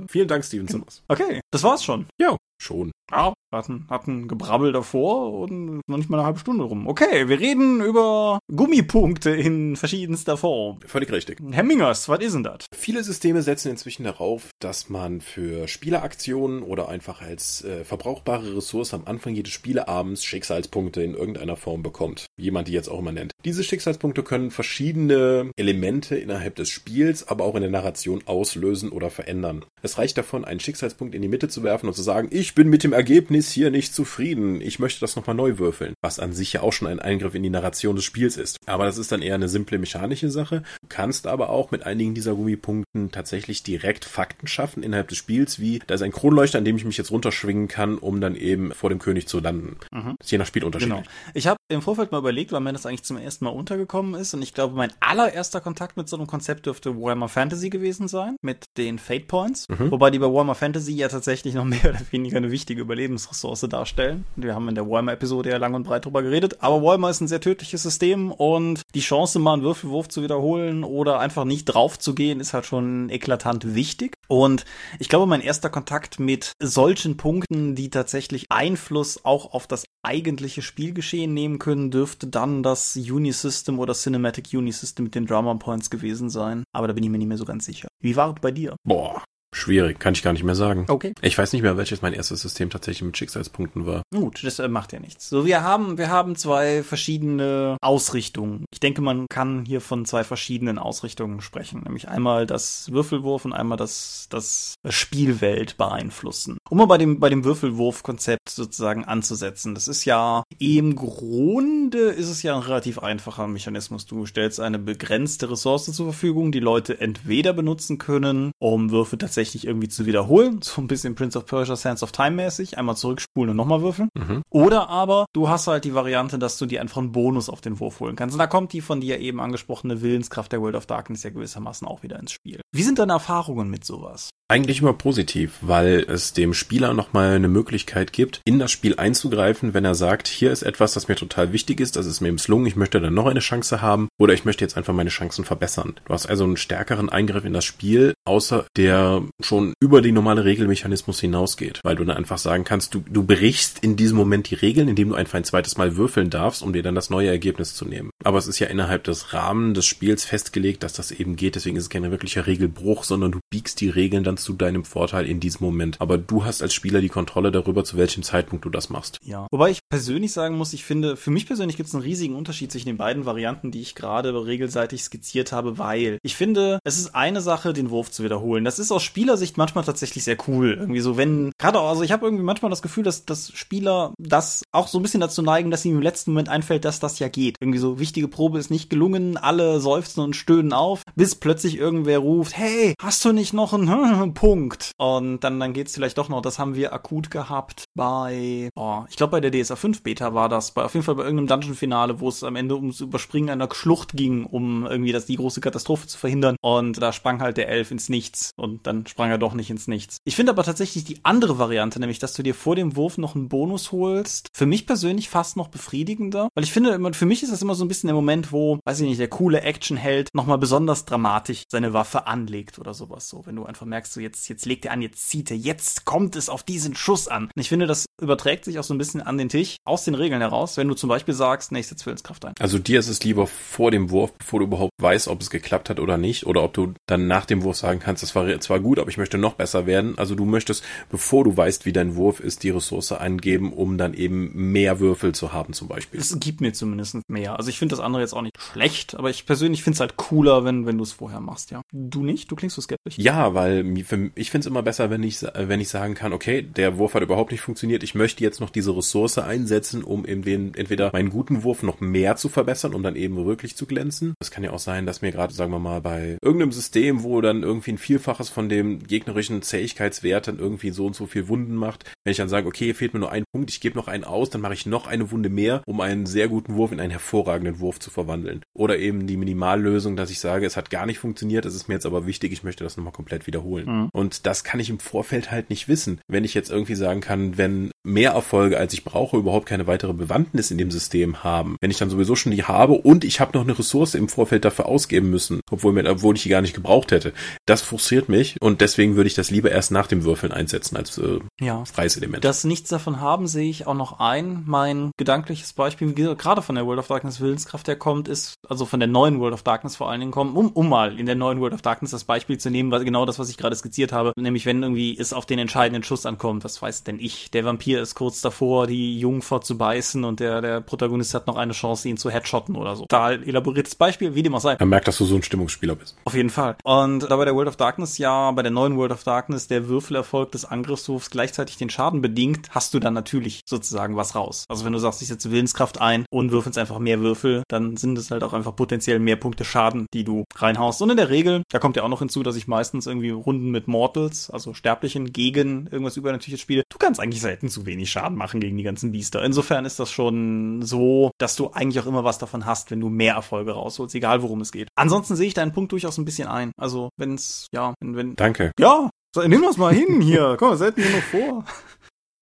Vielen Dank, Steven Summers. Okay, das war's schon. Ja, schon. Ja, hatten, hatten Gebrabbel davor und noch nicht mal eine halbe Stunde rum. Okay, wir reden über Gummipunkte in verschiedenster Form. Völlig richtig. Hemmingers, was ist denn das? Viele Systeme setzen inzwischen darauf, dass man für Spieleraktionen oder einfach als äh, verbrauchbare Ressource am Anfang jedes Spieleabends Schicksalspunkte in irgendeiner Form bekommt. Wie man die jetzt auch immer nennt. Diese Schicksalspunkte können verschiedene Elemente innerhalb des Spiels, aber auch in der Narration auslösen oder verändern. Es reicht davon, einen Schicksalspunkt in die Mitte zu werfen und zu sagen, ich ich bin mit dem Ergebnis hier nicht zufrieden. Ich möchte das nochmal neu würfeln. Was an sich ja auch schon ein Eingriff in die Narration des Spiels ist. Aber das ist dann eher eine simple mechanische Sache. Du kannst aber auch mit einigen dieser Gummipunkten tatsächlich direkt Fakten schaffen innerhalb des Spiels, wie da ist ein Kronleuchter, an dem ich mich jetzt runterschwingen kann, um dann eben vor dem König zu landen. Mhm. ist je nach Spiel unterschiedlich. Genau. Ich habe im Vorfeld mal überlegt, weil mir das eigentlich zum ersten Mal untergekommen ist und ich glaube, mein allererster Kontakt mit so einem Konzept dürfte Warhammer Fantasy gewesen sein, mit den Fate Points. Mhm. Wobei die bei Warhammer Fantasy ja tatsächlich noch <laughs> mehr oder weniger eine wichtige Überlebensressource darstellen. Wir haben in der Warhammer-Episode ja lang und breit drüber geredet, aber Warhammer ist ein sehr tödliches System und die Chance, mal einen Würfelwurf zu wiederholen oder einfach nicht drauf zu gehen, ist halt schon eklatant wichtig. Und ich glaube, mein erster Kontakt mit solchen Punkten, die tatsächlich Einfluss auch auf das eigentliche Spielgeschehen nehmen können, dürfte dann das Unisystem oder Cinematic Unisystem mit den Drama Points gewesen sein. Aber da bin ich mir nicht mehr so ganz sicher. Wie war es bei dir? Boah, Schwierig, kann ich gar nicht mehr sagen. Okay. Ich weiß nicht mehr, welches mein erstes System tatsächlich mit Schicksalspunkten war. Gut, das äh, macht ja nichts. So, wir haben, wir haben zwei verschiedene Ausrichtungen. Ich denke, man kann hier von zwei verschiedenen Ausrichtungen sprechen. Nämlich einmal das Würfelwurf und einmal das, das Spielwelt beeinflussen. Um mal bei dem, bei dem Würfelwurf-Konzept sozusagen anzusetzen. Das ist ja im Grunde ist es ja ein relativ einfacher Mechanismus. Du stellst eine begrenzte Ressource zur Verfügung, die Leute entweder benutzen können, um Würfe tatsächlich tatsächlich irgendwie zu wiederholen. So ein bisschen Prince of Persia Sands of Time mäßig. Einmal zurückspulen und nochmal würfeln. Mhm. Oder aber du hast halt die Variante, dass du dir einfach einen Bonus auf den Wurf holen kannst. Und da kommt die von dir eben angesprochene Willenskraft der World of Darkness ja gewissermaßen auch wieder ins Spiel. Wie sind deine Erfahrungen mit sowas? Eigentlich immer positiv, weil es dem Spieler nochmal eine Möglichkeit gibt, in das Spiel einzugreifen, wenn er sagt, hier ist etwas, das mir total wichtig ist, das ist mir misslungen, ich möchte dann noch eine Chance haben oder ich möchte jetzt einfach meine Chancen verbessern. Du hast also einen stärkeren Eingriff in das Spiel, außer der schon über die normale Regelmechanismus hinausgeht, weil du dann einfach sagen kannst, du, du brichst in diesem Moment die Regeln, indem du einfach ein zweites Mal würfeln darfst, um dir dann das neue Ergebnis zu nehmen. Aber es ist ja innerhalb des Rahmens des Spiels festgelegt, dass das eben geht, deswegen ist es kein wirklicher Regelbruch, sondern du biegst die Regeln dann zu deinem Vorteil in diesem Moment. Aber du hast als Spieler die Kontrolle darüber, zu welchem Zeitpunkt du das machst. Ja. Wobei ich persönlich sagen muss, ich finde, für mich persönlich gibt es einen riesigen Unterschied zwischen den beiden Varianten, die ich gerade regelseitig skizziert habe, weil ich finde, es ist eine Sache, den Wurf zu wiederholen. Das ist aus Spielersicht manchmal tatsächlich sehr cool. Irgendwie so, wenn, gerade also ich habe irgendwie manchmal das Gefühl, dass, dass Spieler das auch so ein bisschen dazu neigen, dass ihnen im letzten Moment einfällt, dass das ja geht. Irgendwie so, wichtige Probe ist nicht gelungen, alle seufzen und stöhnen auf, bis plötzlich irgendwer ruft, hey, hast du nicht noch einen <laughs> Punkt? Und dann, dann geht's vielleicht doch noch, das haben wir akut gehabt bei, oh, ich glaube bei der DSA 5 Beta war das, bei, auf jeden Fall bei irgendeinem Dungeon-Finale, wo es am Ende ums Überspringen einer Schlucht ging, um irgendwie das, die große Katastrophe zu verhindern. Und da sprang halt der Elf ins Nichts und dann sprang er doch nicht ins Nichts. Ich finde aber tatsächlich die andere Variante, nämlich, dass du dir vor dem Wurf noch einen Bonus holst, für mich persönlich fast noch befriedigender, weil ich finde, für mich ist das immer so ein bisschen der Moment, wo, weiß ich nicht, der coole Actionheld nochmal besonders dramatisch seine Waffe anlegt oder sowas so. Wenn du einfach merkst, so jetzt, jetzt legt er an, jetzt zieht er, jetzt kommt es auf diesen Schuss an. Und ich finde, das überträgt sich auch so ein bisschen an den Tisch aus den Regeln heraus, wenn du zum Beispiel sagst, nächste Willenskraft ein. Also dir ist es lieber vor dem Wurf, bevor du überhaupt weißt, ob es geklappt hat oder nicht, oder ob du dann nach dem Wurf sagen kannst, das war zwar gut, aber ich möchte noch besser werden. Also du möchtest, bevor du weißt, wie dein Wurf ist, die Ressource eingeben, um dann eben mehr Würfel zu haben zum Beispiel. Es gibt mir zumindest mehr. Also ich finde das andere jetzt auch nicht schlecht, aber ich persönlich finde es halt cooler, wenn, wenn du es vorher machst, ja. Du nicht? Du klingst so skeptisch. Ja, weil ich finde es immer besser, wenn ich, wenn ich sagen kann, okay, der Wurf hat überhaupt nicht funktioniert, ich möchte jetzt noch diese Ressource einsetzen, um eben den, entweder meinen guten Wurf noch mehr zu verbessern, um dann eben wirklich zu glänzen. Es kann ja auch sein, dass mir gerade, sagen wir mal, bei irgendeinem System, wo dann irgendwie ein Vielfaches von dem gegnerischen Zähigkeitswert dann irgendwie so und so viel Wunden macht, wenn ich dann sage, okay, fehlt mir nur ein Punkt, ich gebe noch einen aus, dann mache ich noch eine Wunde mehr, um einen sehr guten Wurf in einen hervorragenden Wurf zu verwandeln. Oder eben die Minimallösung, dass ich sage, es hat gar nicht funktioniert, es ist mir jetzt aber wichtig, ich möchte das nochmal komplett wiederholen. Mhm. Und das kann ich im Vorfeld halt nicht wissen. Wenn ich jetzt irgendwie sagen kann, wenn mehr Erfolge, als ich brauche, überhaupt keine weitere Bewandtnis in dem System haben, wenn ich dann sowieso schon die habe und ich habe noch eine Ressource im Vorfeld dafür ausgeben müssen, obwohl, mir, obwohl ich die gar nicht gebraucht hätte, das frustriert mich und deswegen würde ich das lieber erst nach dem Würfeln einsetzen als äh, ja. freies Element. Das nichts davon haben sehe ich auch noch ein. Mein gedankliches Beispiel, gerade von der World of Darkness Willenskraft her kommt, ist, also von der neuen World of Darkness vor allen Dingen kommt, um, um mal in der neuen World of Darkness das Beispiel zu nehmen, weil genau das, was ich gerade skizziert habe, nämlich wenn irgendwie es auf den entscheidenden Schuss ankommt, was weiß denn ich, der Vampir ist kurz davor, die Jungfer zu beißen und der, der Protagonist hat noch eine Chance, ihn zu headshotten oder so. Da elaboriertes Beispiel, wie dem auch sei. Man merkt, dass du so ein Stimmungsspieler bist. Auf jeden Fall. Und da bei der World of Darkness ja, bei der neuen World of Darkness der Würfelerfolg des Angriffswurfs gleichzeitig den Schaden bedingt, hast du dann natürlich sozusagen was raus. Also wenn du sagst, ich setze Willenskraft ein und würfelst einfach mehr Würfel, dann sind es halt auch einfach potenziell mehr Punkte Schaden, die du reinhaust. Und in der Regel, da kommt ja auch noch hinzu, dass ich meistens irgendwie Runden mit Mortals, also Sterblichen, gegen irgendwas Übernatürliches spiele. Du kannst eigentlich selten zu wenig Schaden machen gegen die ganzen Biester. Insofern ist das schon so, dass du eigentlich auch immer was davon hast, wenn du mehr Erfolge rausholst, egal worum es geht. Ansonsten sehe ich deinen Punkt durchaus ein bisschen ein. Also wenn es, ja, wenn, wenn. Danke. Ja, nimm das mal hin hier. Komm, selten hier noch vor.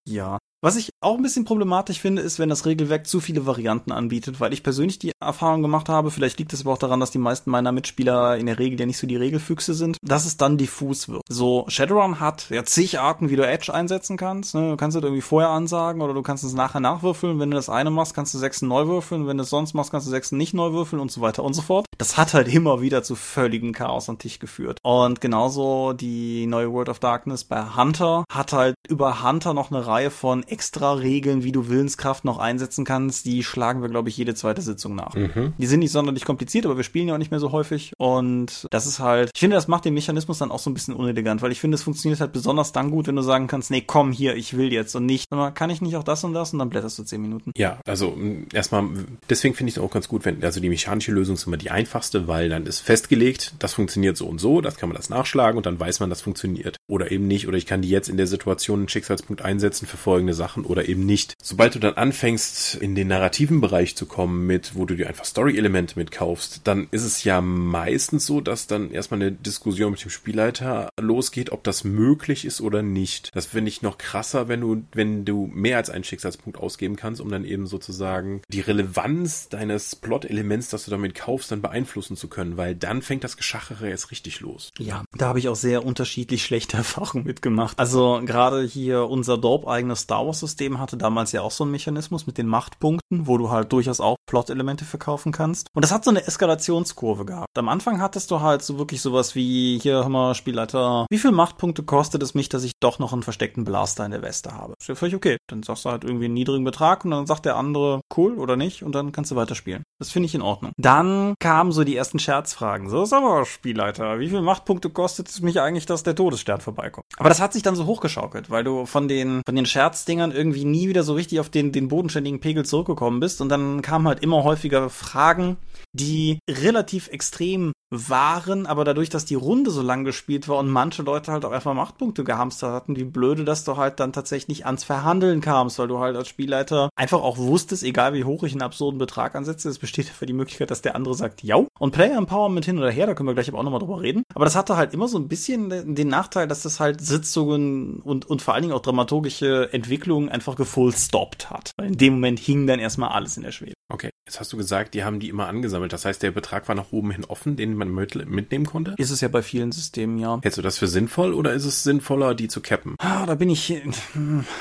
Ja, was ich auch ein bisschen problematisch finde, ist, wenn das Regelwerk zu viele Varianten anbietet, weil ich persönlich die Erfahrung gemacht habe, vielleicht liegt es aber auch daran, dass die meisten meiner Mitspieler in der Regel ja nicht so die Regelfüchse sind, dass es dann diffus wird. So, Shadowrun hat ja zig Arten, wie du Edge einsetzen kannst. Ne? Du kannst es irgendwie vorher ansagen oder du kannst es nachher nachwürfeln. Wenn du das eine machst, kannst du sechs neu würfeln. Wenn du es sonst machst, kannst du sechs nicht neu würfeln und so weiter und so fort. Das hat halt immer wieder zu völligem Chaos am Tisch geführt. Und genauso die neue World of Darkness bei Hunter hat halt über Hunter noch eine Reihe von extra Regeln, wie du Willenskraft noch einsetzen kannst, die schlagen wir, glaube ich, jede zweite Sitzung nach. Mhm. Die sind nicht sonderlich kompliziert, aber wir spielen ja auch nicht mehr so häufig. Und das ist halt, ich finde, das macht den Mechanismus dann auch so ein bisschen unelegant, weil ich finde, es funktioniert halt besonders dann gut, wenn du sagen kannst, nee, komm hier, ich will jetzt und nicht, sondern kann ich nicht auch das und das und dann blätterst du zehn Minuten. Ja, also erstmal, deswegen finde ich es auch ganz gut, wenn, also die mechanische Lösung ist immer die einfachste, weil dann ist festgelegt, das funktioniert so und so, das kann man das nachschlagen und dann weiß man, das funktioniert. Oder eben nicht, oder ich kann die jetzt in der Situation einen Schicksalspunkt einsetzen für folgende Sachen oder eben nicht. Sobald du dann anfängst, in den narrativen Bereich zu kommen mit, wo du dir einfach Story-Elemente mitkaufst, dann ist es ja meistens so, dass dann erstmal eine Diskussion mit dem Spielleiter losgeht, ob das möglich ist oder nicht. Das finde ich noch krasser, wenn du, wenn du mehr als einen Schicksalspunkt ausgeben kannst, um dann eben sozusagen die Relevanz deines Plot-Elements, das du damit kaufst, dann beeinflussen zu können, weil dann fängt das Geschachere jetzt richtig los. Ja, da habe ich auch sehr unterschiedlich schlechte Erfahrungen mitgemacht. Also gerade hier unser Dorp-eigenes Star Wars-System hatte damals ja auch so einen Mechanismus mit den Machtpunkten, wo du halt durchaus auch Plot-Elemente verkaufen kannst. Und das hat so eine Eskalationskurve gehabt. Am Anfang hattest du halt so wirklich sowas wie, hier haben wir Spielleiter, wie viel Machtpunkte kostet es mich, dass ich doch noch einen versteckten Blaster in der Weste habe? Ist ja völlig okay. Dann sagst du halt irgendwie einen niedrigen Betrag und dann sagt der andere cool oder nicht und dann kannst du weiterspielen. Das finde ich in Ordnung. Dann kamen so die ersten Scherzfragen. So, sag mal, Spielleiter, wie viel Machtpunkte kostet es mich eigentlich, dass der Todesstern vorbeikommt? Aber das hat sich dann so hochgeschaukelt, weil du von den, von den Scherzdingern irgendwie nie wieder so richtig auf den, den bodenständigen Pegel zurückgekommen bist und dann kamen halt immer häufiger Fragen, die relativ extrem waren, aber dadurch, dass die Runde so lang gespielt war und manche Leute halt auch einfach Machtpunkte gehamstert hatten, wie blöde, dass du halt dann tatsächlich ans Verhandeln kamst, weil du halt als Spielleiter einfach auch wusstest, egal wie hoch ich einen absurden Betrag ansetze, es besteht für die Möglichkeit, dass der andere sagt, ja. Und Player Empowerment hin oder her, da können wir gleich aber auch nochmal drüber reden. Aber das hatte halt immer so ein bisschen den Nachteil, dass das halt Sitzungen und, und vor allen Dingen auch dramaturgische Entwicklungen einfach gefullstoppt hat. Weil in dem Moment hing dann erstmal alles in der Schwebe. Okay, jetzt hast du gesagt, die haben die immer angesammelt. Das heißt, der Betrag war nach oben hin offen, den man mitnehmen konnte? Ist es ja bei vielen Systemen, ja. Hältst du das für sinnvoll oder ist es sinnvoller, die zu cappen? Ah, da bin ich,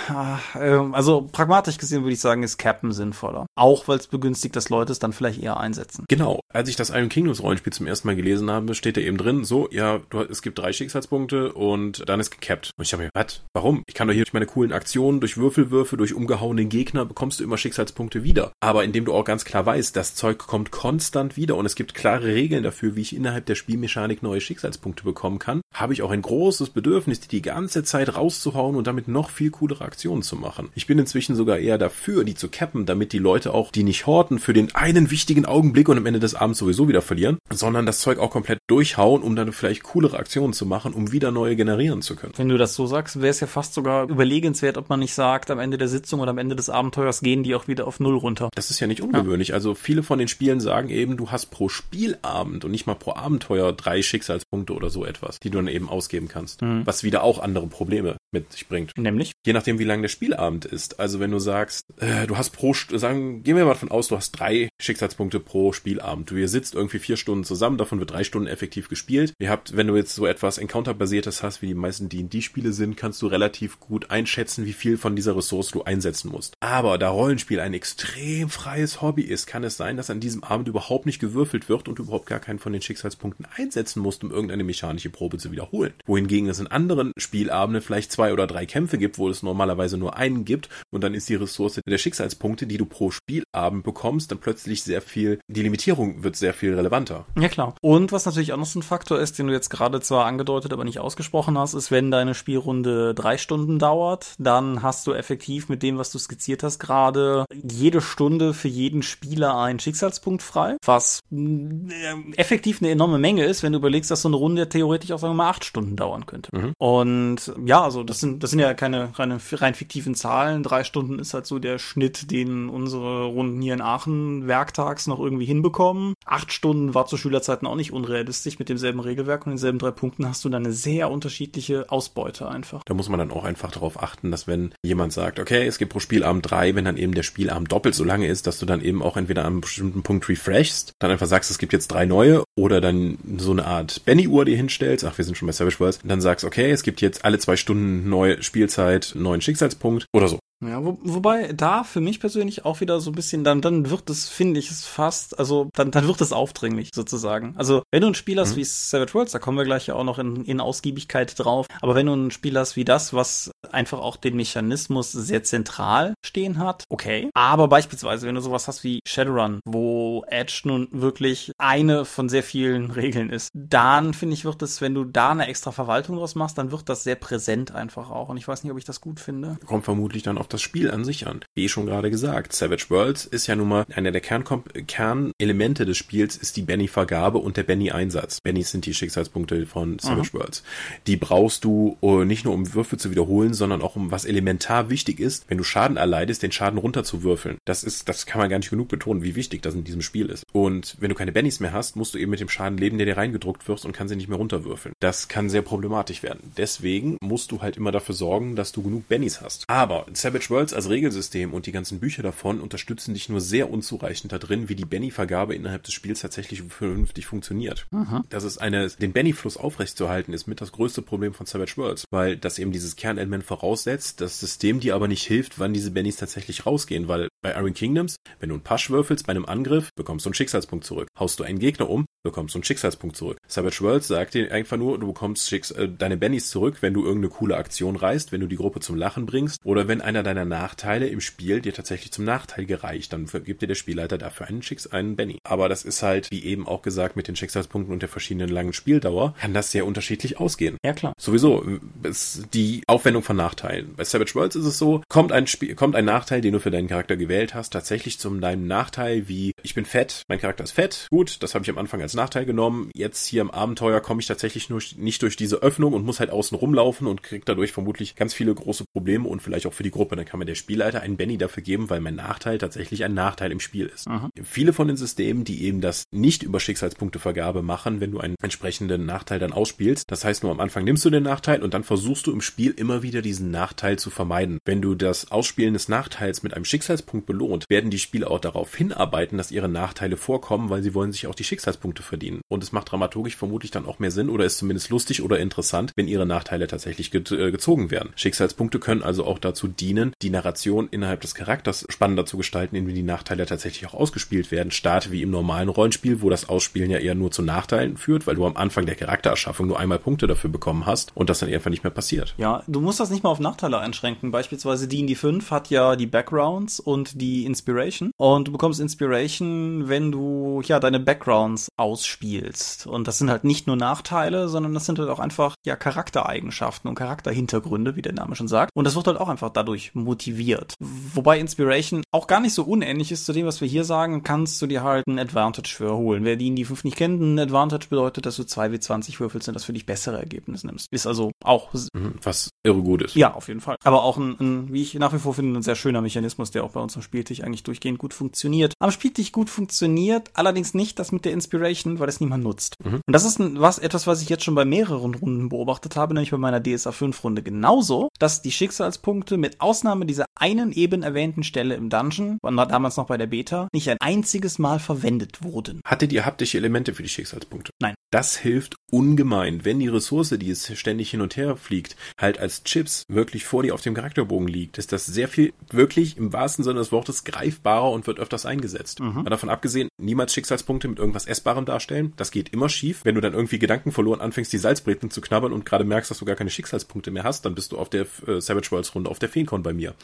ah, ähm, also pragmatisch gesehen würde ich sagen, ist cappen sinnvoller. Auch weil es begünstigt, dass Leute es dann vielleicht eher einsetzen. Genau. Als ich das Iron Kingdoms Rollenspiel zum ersten Mal gelesen habe, steht da eben drin, so, ja, du, es gibt drei Schicksalspunkte und dann ist gekappt. Und ich habe mir, was? Warum? Ich kann doch hier durch meine coolen Aktionen, durch Würfelwürfe, durch umgehauene Gegner bekommst du immer Schicksalspunkte wieder. Aber indem du auch ganz klar weißt, das Zeug kommt konstant wieder und es gibt klare Regeln dafür, wie ich innerhalb der Spielmechanik neue Schicksalspunkte bekommen kann, habe ich auch ein großes Bedürfnis, die die ganze Zeit rauszuhauen und damit noch viel coolere Aktionen zu machen. Ich bin inzwischen sogar eher dafür, die zu cappen, damit die Leute auch, die nicht horten, für den einen wichtigen Augenblick und am Ende des Abends sowieso wieder verlieren, sondern das Zeug auch komplett durchhauen, um dann vielleicht coolere Aktionen zu machen, um wieder neue generieren zu können. Wenn du das so sagst, wäre es ja fast sogar überlegenswert, ob man nicht sagt, am Ende der Sitzung oder am Ende des Abenteuers gehen die auch wieder auf Null runter. Das ist ja nicht ungewöhnlich. Ja. Also viele von den Spielen sagen eben, du hast pro Spielabend und nicht mal pro Abenteuer drei Schicksalspunkte oder so etwas, die du dann eben ausgeben kannst. Mhm. Was wieder auch andere Probleme mit sich bringt. Nämlich? Je nachdem, wie lang der Spielabend ist. Also wenn du sagst, äh, du hast pro, sagen, gehen wir mal davon aus, du hast drei Schicksalspunkte pro Spielabend. Du ihr sitzt irgendwie vier Stunden zusammen, davon wird drei Stunden effektiv gespielt. Ihr habt, wenn du jetzt so etwas Encounter-basiertes hast, wie die meisten D&D-Spiele sind, kannst du relativ gut einschätzen, wie viel von dieser Ressource du einsetzen musst. Aber da Rollenspiel ein extrem freies Hobby ist, kann es sein, dass an diesem Abend überhaupt nicht gewürfelt wird und du überhaupt gar keinen von den Schicksalspunkten einsetzen musst, um irgendeine mechanische Probe zu wiederholen. Wohingegen es in anderen Spielabenden vielleicht zwei oder drei Kämpfe gibt, wo es normalerweise nur einen gibt und dann ist die Ressource der Schicksalspunkte, die du pro Spielabend bekommst, dann plötzlich sehr viel, die Limitierung wird sehr viel relevanter. Ja klar. Und was natürlich auch noch so ein Faktor ist, den du jetzt gerade zwar angedeutet, aber nicht ausgesprochen hast, ist, wenn deine Spielrunde drei Stunden dauert, dann hast du effektiv mit dem, was du skizziert hast, gerade jede Stunde für jeden Spieler einen Schicksalspunkt frei, was äh, effektiv eine enorme Menge ist, wenn du überlegst, dass so eine Runde theoretisch auch sagen wir mal acht Stunden dauern könnte. Mhm. Und ja, also das sind das sind ja keine rein, rein fiktiven Zahlen. Drei Stunden ist halt so der Schnitt, den unsere Runden hier in Aachen werktags noch irgendwie hinbekommen. Acht Stunden war zu Schülerzeiten auch nicht unrealistisch. Mit demselben Regelwerk und denselben drei Punkten hast du dann eine sehr unterschiedliche Ausbeute einfach. Da muss man dann auch einfach darauf achten, dass wenn jemand sagt, okay, es gibt pro Spielabend drei, wenn dann eben der Spielabend doppelt so lange ist, dass du dann eben auch entweder an bestimmten Punkt refreshst, dann einfach sagst, es gibt jetzt drei neue oder dann so eine Art Benny-Uhr dir hinstellst, ach, wir sind schon bei Savage Worlds, dann sagst, okay, es gibt jetzt alle zwei Stunden neue Spielzeit, neuen Schicksalspunkt oder so. Ja, wo, wobei da für mich persönlich auch wieder so ein bisschen, dann, dann wird es, finde ich, es fast, also dann, dann wird es aufdringlich sozusagen. Also wenn du ein Spiel hast mhm. wie Savage Worlds, da kommen wir gleich ja auch noch in, in Ausgiebigkeit drauf, aber wenn du ein Spiel hast wie das, was einfach auch den Mechanismus sehr zentral stehen hat, okay. Aber beispielsweise, wenn du sowas hast wie Shadowrun, wo Edge nun wirklich eine von sehr vielen <laughs> Regeln ist, dann finde ich, wird es, wenn du da eine extra Verwaltung draus machst, dann wird das sehr präsent einfach auch. Und ich weiß nicht, ob ich das gut finde. Kommt vermutlich dann auf das Spiel an sich an. Wie schon gerade gesagt, Savage Worlds ist ja nun mal einer der Kernkom Kernelemente des Spiels ist die Benny-Vergabe und der Benny-Einsatz. Bennys sind die Schicksalspunkte von Savage Aha. Worlds. Die brauchst du uh, nicht nur um Würfe zu wiederholen, sondern auch um was elementar wichtig ist, wenn du Schaden erleidest, den Schaden runterzuwürfeln. Das ist, das kann man gar nicht genug betonen, wie wichtig das in diesem Spiel ist. Und wenn du keine Bennys mehr hast, musst du eben mit dem Schaden leben, der dir reingedruckt wird und kann sie nicht mehr runterwürfeln. Das kann sehr problematisch werden. Deswegen musst du halt immer dafür sorgen, dass du genug Bennys hast. Aber Savage Worlds als Regelsystem und die ganzen Bücher davon unterstützen dich nur sehr unzureichend da drin, wie die Benny-Vergabe innerhalb des Spiels tatsächlich vernünftig funktioniert. Aha. Das ist eine, den Benny-Fluss aufrechtzuerhalten, ist mit das größte Problem von Savage Worlds, weil das eben dieses Kernelement voraussetzt, das System dir aber nicht hilft, wann diese Bennys tatsächlich rausgehen, weil bei Iron Kingdoms, wenn du einen Pasch würfelst bei einem Angriff, bekommst du einen Schicksalspunkt zurück. Haust du einen Gegner um, bekommst du einen Schicksalspunkt zurück. Savage Worlds sagt dir einfach nur, du bekommst Schicks äh, deine Bennys zurück, wenn du irgendeine coole Aktion reißt, wenn du die Gruppe zum Lachen bringst oder wenn einer deiner Nachteile im Spiel dir tatsächlich zum Nachteil gereicht, dann gibt dir der Spielleiter dafür einen Schicks, einen Benny. Aber das ist halt, wie eben auch gesagt, mit den Schicksalspunkten und der verschiedenen langen Spieldauer, kann das sehr unterschiedlich ausgehen. Ja, klar. Sowieso, ist die Aufwendung von Nachteilen. Bei Savage Worlds ist es so, kommt ein Spiel, kommt ein Nachteil, den du für deinen Charakter gewählt hast, tatsächlich zum deinem Nachteil, wie ich bin fett, mein Charakter ist fett, gut, das habe ich am Anfang als Nachteil genommen. Jetzt hier im Abenteuer komme ich tatsächlich nur nicht durch diese Öffnung und muss halt außen rumlaufen und kriege dadurch vermutlich ganz viele große Probleme und vielleicht auch für die Gruppe. Dann kann mir der Spielleiter einen Benny dafür geben, weil mein Nachteil tatsächlich ein Nachteil im Spiel ist. Aha. Viele von den Systemen, die eben das nicht über Schicksalspunktevergabe machen, wenn du einen entsprechenden Nachteil dann ausspielst. Das heißt, nur am Anfang nimmst du den Nachteil und dann versuchst du im Spiel immer wieder diesen Nachteil zu vermeiden. Wenn du das Ausspielen des Nachteils mit einem Schicksalspunkt belohnt, werden die Spieler auch darauf hinarbeiten, dass ihre Nachteile vorkommen, weil sie wollen sich auch die Schicksalspunkte verdienen. Und es macht dramaturgisch vermutlich dann auch mehr Sinn oder ist zumindest lustig oder interessant, wenn ihre Nachteile tatsächlich ge äh, gezogen werden. Schicksalspunkte können also auch dazu dienen, die Narration innerhalb des Charakters spannender zu gestalten, indem die Nachteile tatsächlich auch ausgespielt werden, statt wie im normalen Rollenspiel, wo das Ausspielen ja eher nur zu Nachteilen führt, weil du am Anfang der Charaktererschaffung nur einmal Punkte dafür bekommen hast und das dann einfach nicht mehr passiert. Ja, du musst das nicht mal auf Nachteile einschränken. Beispielsweise D&D 5 hat ja die Backgrounds und die Inspiration und du bekommst Inspiration, wenn du ja deine Backgrounds ausspielst und das sind halt nicht nur Nachteile, sondern das sind halt auch einfach ja Charaktereigenschaften und Charakterhintergründe, wie der Name schon sagt und das wird halt auch einfach dadurch motiviert. Wobei Inspiration auch gar nicht so unähnlich ist zu dem, was wir hier sagen, kannst du dir halt ein Advantage für holen. Wer die in die 5 nicht kennt, ein Advantage bedeutet, dass du 2w20 würfelst und das für dich bessere Ergebnisse nimmst. Ist also auch. Mhm, was irre gut ist. Ja, auf jeden Fall. Aber auch ein, ein, wie ich nach wie vor finde, ein sehr schöner Mechanismus, der auch bei uns am Spieltisch eigentlich durchgehend gut funktioniert. Am Spieltisch gut funktioniert, allerdings nicht das mit der Inspiration, weil es niemand nutzt. Mhm. Und das ist ein, was, etwas, was ich jetzt schon bei mehreren Runden beobachtet habe, nämlich bei meiner DSA 5 Runde genauso, dass die Schicksalspunkte mit Ausnahme dieser einen eben erwähnten Stelle im Dungeon, damals noch bei der Beta, nicht ein einziges Mal verwendet wurden. Hattet ihr haptische Elemente für die Schicksalspunkte? Nein. Das hilft ungemein, wenn die Ressource, die es ständig hin und her fliegt, halt als Chips wirklich vor dir auf dem Charakterbogen liegt, ist das sehr viel wirklich im wahrsten Sinne des Wortes greifbarer und wird öfters eingesetzt. Mhm. Davon abgesehen, niemals Schicksalspunkte mit irgendwas Essbarem darstellen. Das geht immer schief. Wenn du dann irgendwie Gedanken verloren anfängst, die Salzbreten zu knabbern und gerade merkst, dass du gar keine Schicksalspunkte mehr hast, dann bist du auf der äh, Savage Worlds Runde auf der Feencon bei mir.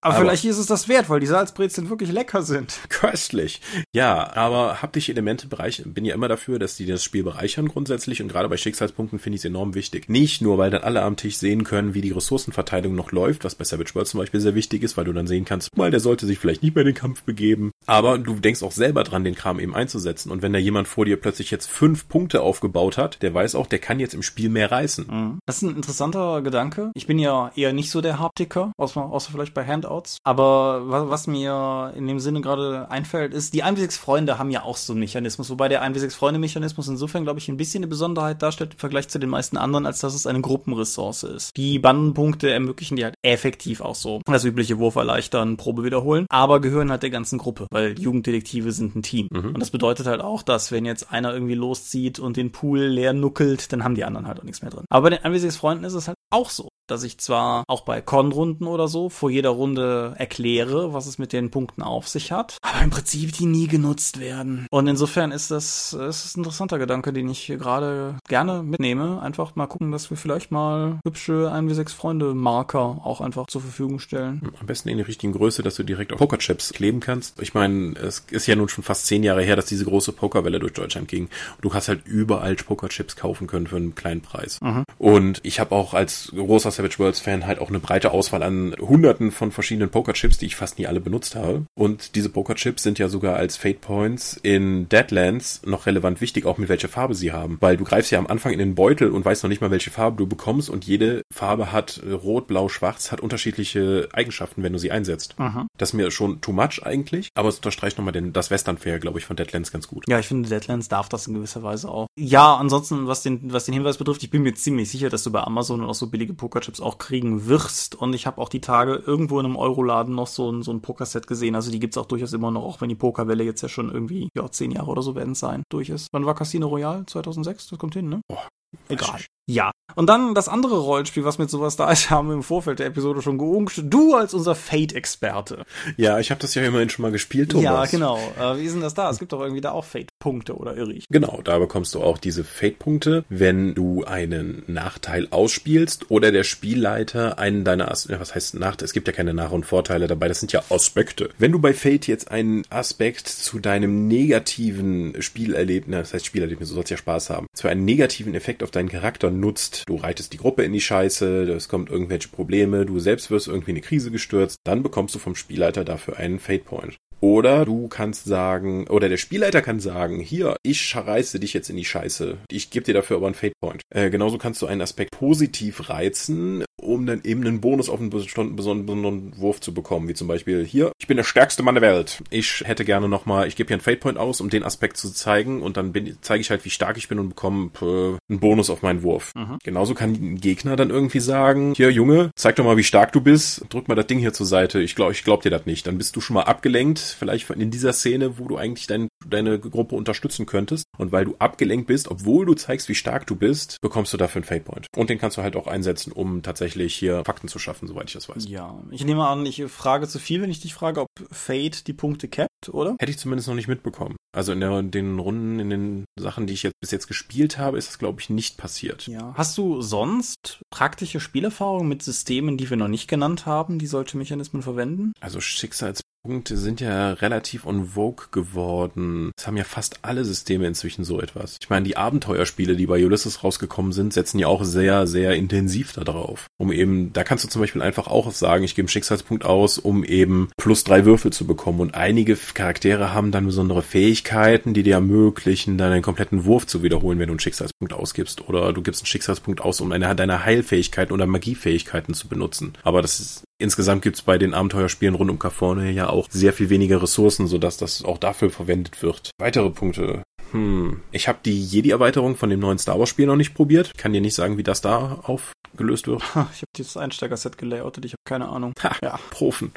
Aber, aber vielleicht ist es das wert, weil die Salzbrezeln wirklich lecker sind. <laughs> Köstlich. Ja, aber haptische Elemente bereich, bin ja immer dafür, dass die das Spiel bereichern grundsätzlich und gerade bei Schicksalspunkten finde ich es enorm wichtig. Nicht nur, weil dann alle am Tisch sehen können, wie die Ressourcenverteilung noch läuft, was bei Savage Worlds zum Beispiel sehr wichtig ist, weil du dann sehen kannst, mal, der sollte sich vielleicht nicht mehr in den Kampf begeben. Aber du denkst auch selber dran, den Kram eben einzusetzen. Und wenn da jemand vor dir plötzlich jetzt fünf Punkte aufgebaut hat, der weiß auch, der kann jetzt im Spiel mehr reißen. Mhm. Das ist ein interessanter Gedanke. Ich bin ja eher nicht so der Haptiker, außer, außer vielleicht bei Handouts. Aber was, was mir in dem Sinne gerade einfällt, ist, die 1w6-Freunde haben ja auch so einen Mechanismus, wobei der 1w6-Freunde-Mechanismus insofern, glaube ich, ein bisschen eine Besonderheit darstellt im Vergleich zu den meisten anderen, als dass es eine Gruppenressource ist. Die Bandenpunkte ermöglichen die halt effektiv auch so das übliche Wurf erleichtern, Probe wiederholen, aber gehören halt der ganzen Gruppe, weil Jugenddetektive sind ein Team. Mhm. Und das bedeutet halt auch, dass wenn jetzt einer irgendwie loszieht und den Pool leer nuckelt, dann haben die anderen halt auch nichts mehr drin. Aber bei den 1w6-Freunden ist es halt auch so dass ich zwar auch bei Con-Runden oder so vor jeder Runde erkläre, was es mit den Punkten auf sich hat, aber im Prinzip die nie genutzt werden. Und insofern ist das, ist das ein interessanter Gedanke, den ich gerade gerne mitnehme. Einfach mal gucken, dass wir vielleicht mal hübsche 1w6 Freunde Marker auch einfach zur Verfügung stellen. Am besten in die richtigen Größe, dass du direkt auf Pokerchips kleben kannst. Ich meine, es ist ja nun schon fast zehn Jahre her, dass diese große Pokerwelle durch Deutschland ging. Du hast halt überall Pokerchips kaufen können für einen kleinen Preis. Mhm. Und ich habe auch als großer Savage Worlds Fan halt auch eine breite Auswahl an hunderten von verschiedenen Pokerchips, die ich fast nie alle benutzt habe. Und diese Pokerchips sind ja sogar als Fate Points in Deadlands noch relevant wichtig, auch mit welcher Farbe sie haben. Weil du greifst ja am Anfang in den Beutel und weißt noch nicht mal, welche Farbe du bekommst und jede Farbe hat rot, blau, schwarz, hat unterschiedliche Eigenschaften, wenn du sie einsetzt. Aha. Das ist mir schon too much eigentlich, aber es unterstreicht nochmal den, das Western-Fair, glaube ich, von Deadlands ganz gut. Ja, ich finde, Deadlands darf das in gewisser Weise auch. Ja, ansonsten, was den, was den Hinweis betrifft, ich bin mir ziemlich sicher, dass du bei Amazon und auch so billige Pokerchips auch kriegen wirst. Und ich habe auch die Tage irgendwo in einem Euroladen noch so ein, so ein Pokerset gesehen. Also die gibt's auch durchaus immer noch, auch wenn die Pokerwelle jetzt ja schon irgendwie, ja, zehn Jahre oder so werden es sein, durch ist. Wann war Casino Royale? 2006? Das kommt hin, ne? Boah, Egal. Ja. Und dann das andere Rollenspiel, was mit sowas da ist, <laughs> haben wir im Vorfeld der Episode schon geungt. Du als unser Fate-Experte. Ja, ich habe das ja immerhin schon mal gespielt, Thomas. Ja, genau. Äh, wie ist denn das da? Es gibt doch irgendwie da auch Fate-Punkte, oder irre ich? Genau, da bekommst du auch diese Fate-Punkte, wenn du einen Nachteil ausspielst oder der Spielleiter einen deiner, As was heißt Nachteil? Es gibt ja keine Nach- und Vorteile dabei, das sind ja Aspekte. Wenn du bei Fate jetzt einen Aspekt zu deinem negativen Spielerlebnis, das heißt Spielerlebnis, du sollst ja Spaß haben, zu einem negativen Effekt auf deinen Charakter nutzt, du reitest die Gruppe in die Scheiße, es kommt irgendwelche Probleme, du selbst wirst irgendwie in eine Krise gestürzt, dann bekommst du vom Spielleiter dafür einen Fate Point. Oder du kannst sagen, oder der Spielleiter kann sagen, hier, ich reiße dich jetzt in die Scheiße. Ich gebe dir dafür aber einen Fate Point. Äh, genauso kannst du einen Aspekt positiv reizen, um dann eben einen Bonus auf einen besonderen Wurf zu bekommen. Wie zum Beispiel, hier, ich bin der stärkste Mann der Welt. Ich hätte gerne nochmal, ich gebe hier einen Fate Point aus, um den Aspekt zu zeigen und dann zeige ich halt, wie stark ich bin und bekomme äh, einen Bonus auf meinen Wurf. Mhm. Genauso kann ein Gegner dann irgendwie sagen, hier Junge, zeig doch mal, wie stark du bist, drück mal das Ding hier zur Seite. Ich glaube, ich glaub dir das nicht. Dann bist du schon mal abgelenkt vielleicht in dieser Szene, wo du eigentlich dein, deine Gruppe unterstützen könntest. Und weil du abgelenkt bist, obwohl du zeigst, wie stark du bist, bekommst du dafür einen Fate Point. Und den kannst du halt auch einsetzen, um tatsächlich hier Fakten zu schaffen, soweit ich das weiß. Ja, ich nehme an, ich frage zu viel, wenn ich dich frage, ob Fate die Punkte capped, oder? Hätte ich zumindest noch nicht mitbekommen. Also in der, den Runden, in den Sachen, die ich jetzt bis jetzt gespielt habe, ist das, glaube ich, nicht passiert. Ja. Hast du sonst praktische Spielerfahrungen mit Systemen, die wir noch nicht genannt haben, die solche Mechanismen verwenden? Also Schicksals Punkte sind ja relativ on vogue geworden. Es haben ja fast alle Systeme inzwischen so etwas. Ich meine, die Abenteuerspiele, die bei Ulysses rausgekommen sind, setzen ja auch sehr, sehr intensiv darauf. Um eben, da kannst du zum Beispiel einfach auch sagen, ich gebe einen Schicksalspunkt aus, um eben plus drei Würfel zu bekommen. Und einige Charaktere haben dann besondere Fähigkeiten, die dir ermöglichen, deinen kompletten Wurf zu wiederholen, wenn du einen Schicksalspunkt ausgibst. Oder du gibst einen Schicksalspunkt aus, um eine deiner Heilfähigkeiten oder Magiefähigkeiten zu benutzen. Aber das ist Insgesamt gibt's bei den Abenteuerspielen rund um California ja auch sehr viel weniger Ressourcen, sodass das auch dafür verwendet wird. Weitere Punkte. Hm. Ich habe die Jedi-Erweiterung von dem neuen Star Wars-Spiel noch nicht probiert. Kann dir nicht sagen, wie das da aufgelöst wird. Ich habe dieses Einsteiger-Set gelayoutet, ich habe keine Ahnung. Ha, ja. Profen.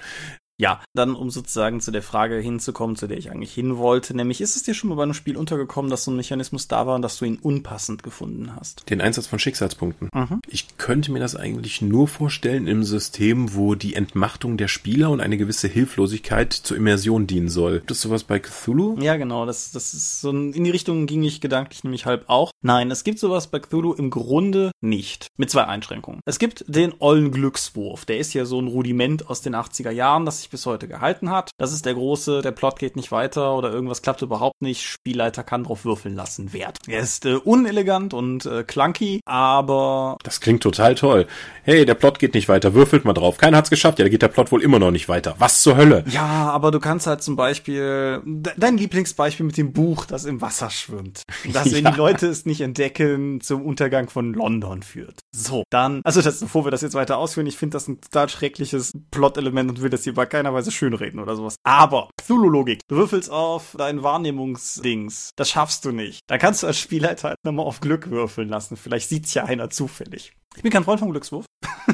Ja, dann um sozusagen zu der Frage hinzukommen, zu der ich eigentlich hin wollte, nämlich ist es dir schon mal bei einem Spiel untergekommen, dass so ein Mechanismus da war und dass du ihn unpassend gefunden hast? Den Einsatz von Schicksalspunkten. Mhm. Ich könnte mir das eigentlich nur vorstellen im System, wo die Entmachtung der Spieler und eine gewisse Hilflosigkeit zur Immersion dienen soll. Gibt es sowas bei Cthulhu? Ja, genau. Das, das ist so in die Richtung ging ich gedanklich nämlich halb auch. Nein, es gibt sowas bei Cthulhu im Grunde nicht. Mit zwei Einschränkungen. Es gibt den ollen Glückswurf. Der ist ja so ein Rudiment aus den 80er Jahren, das sich bis heute gehalten hat. Das ist der große, der Plot geht nicht weiter oder irgendwas klappt überhaupt nicht. Spielleiter kann drauf würfeln lassen. Wert. Er ist äh, unelegant und äh, clunky, aber. Das klingt total toll. Hey, der Plot geht nicht weiter. Würfelt mal drauf. Keiner hat's geschafft. Ja, da geht der Plot wohl immer noch nicht weiter. Was zur Hölle? Ja, aber du kannst halt zum Beispiel dein Lieblingsbeispiel mit dem Buch, das im Wasser schwimmt. <laughs> Das, wenn ja. die Leute es nicht entdecken, zum Untergang von London führt. So, dann, also das, bevor wir das jetzt weiter ausführen, ich finde das ein total schreckliches Plot-Element und will das hier bei keiner Weise schönreden oder sowas. Aber, Cthulhu-Logik. Du würfelst auf dein Wahrnehmungsdings. Das schaffst du nicht. Da kannst du als Spielleiter halt nochmal auf Glück würfeln lassen. Vielleicht sieht's ja einer zufällig. Ich bin kein Freund vom Glückswurf.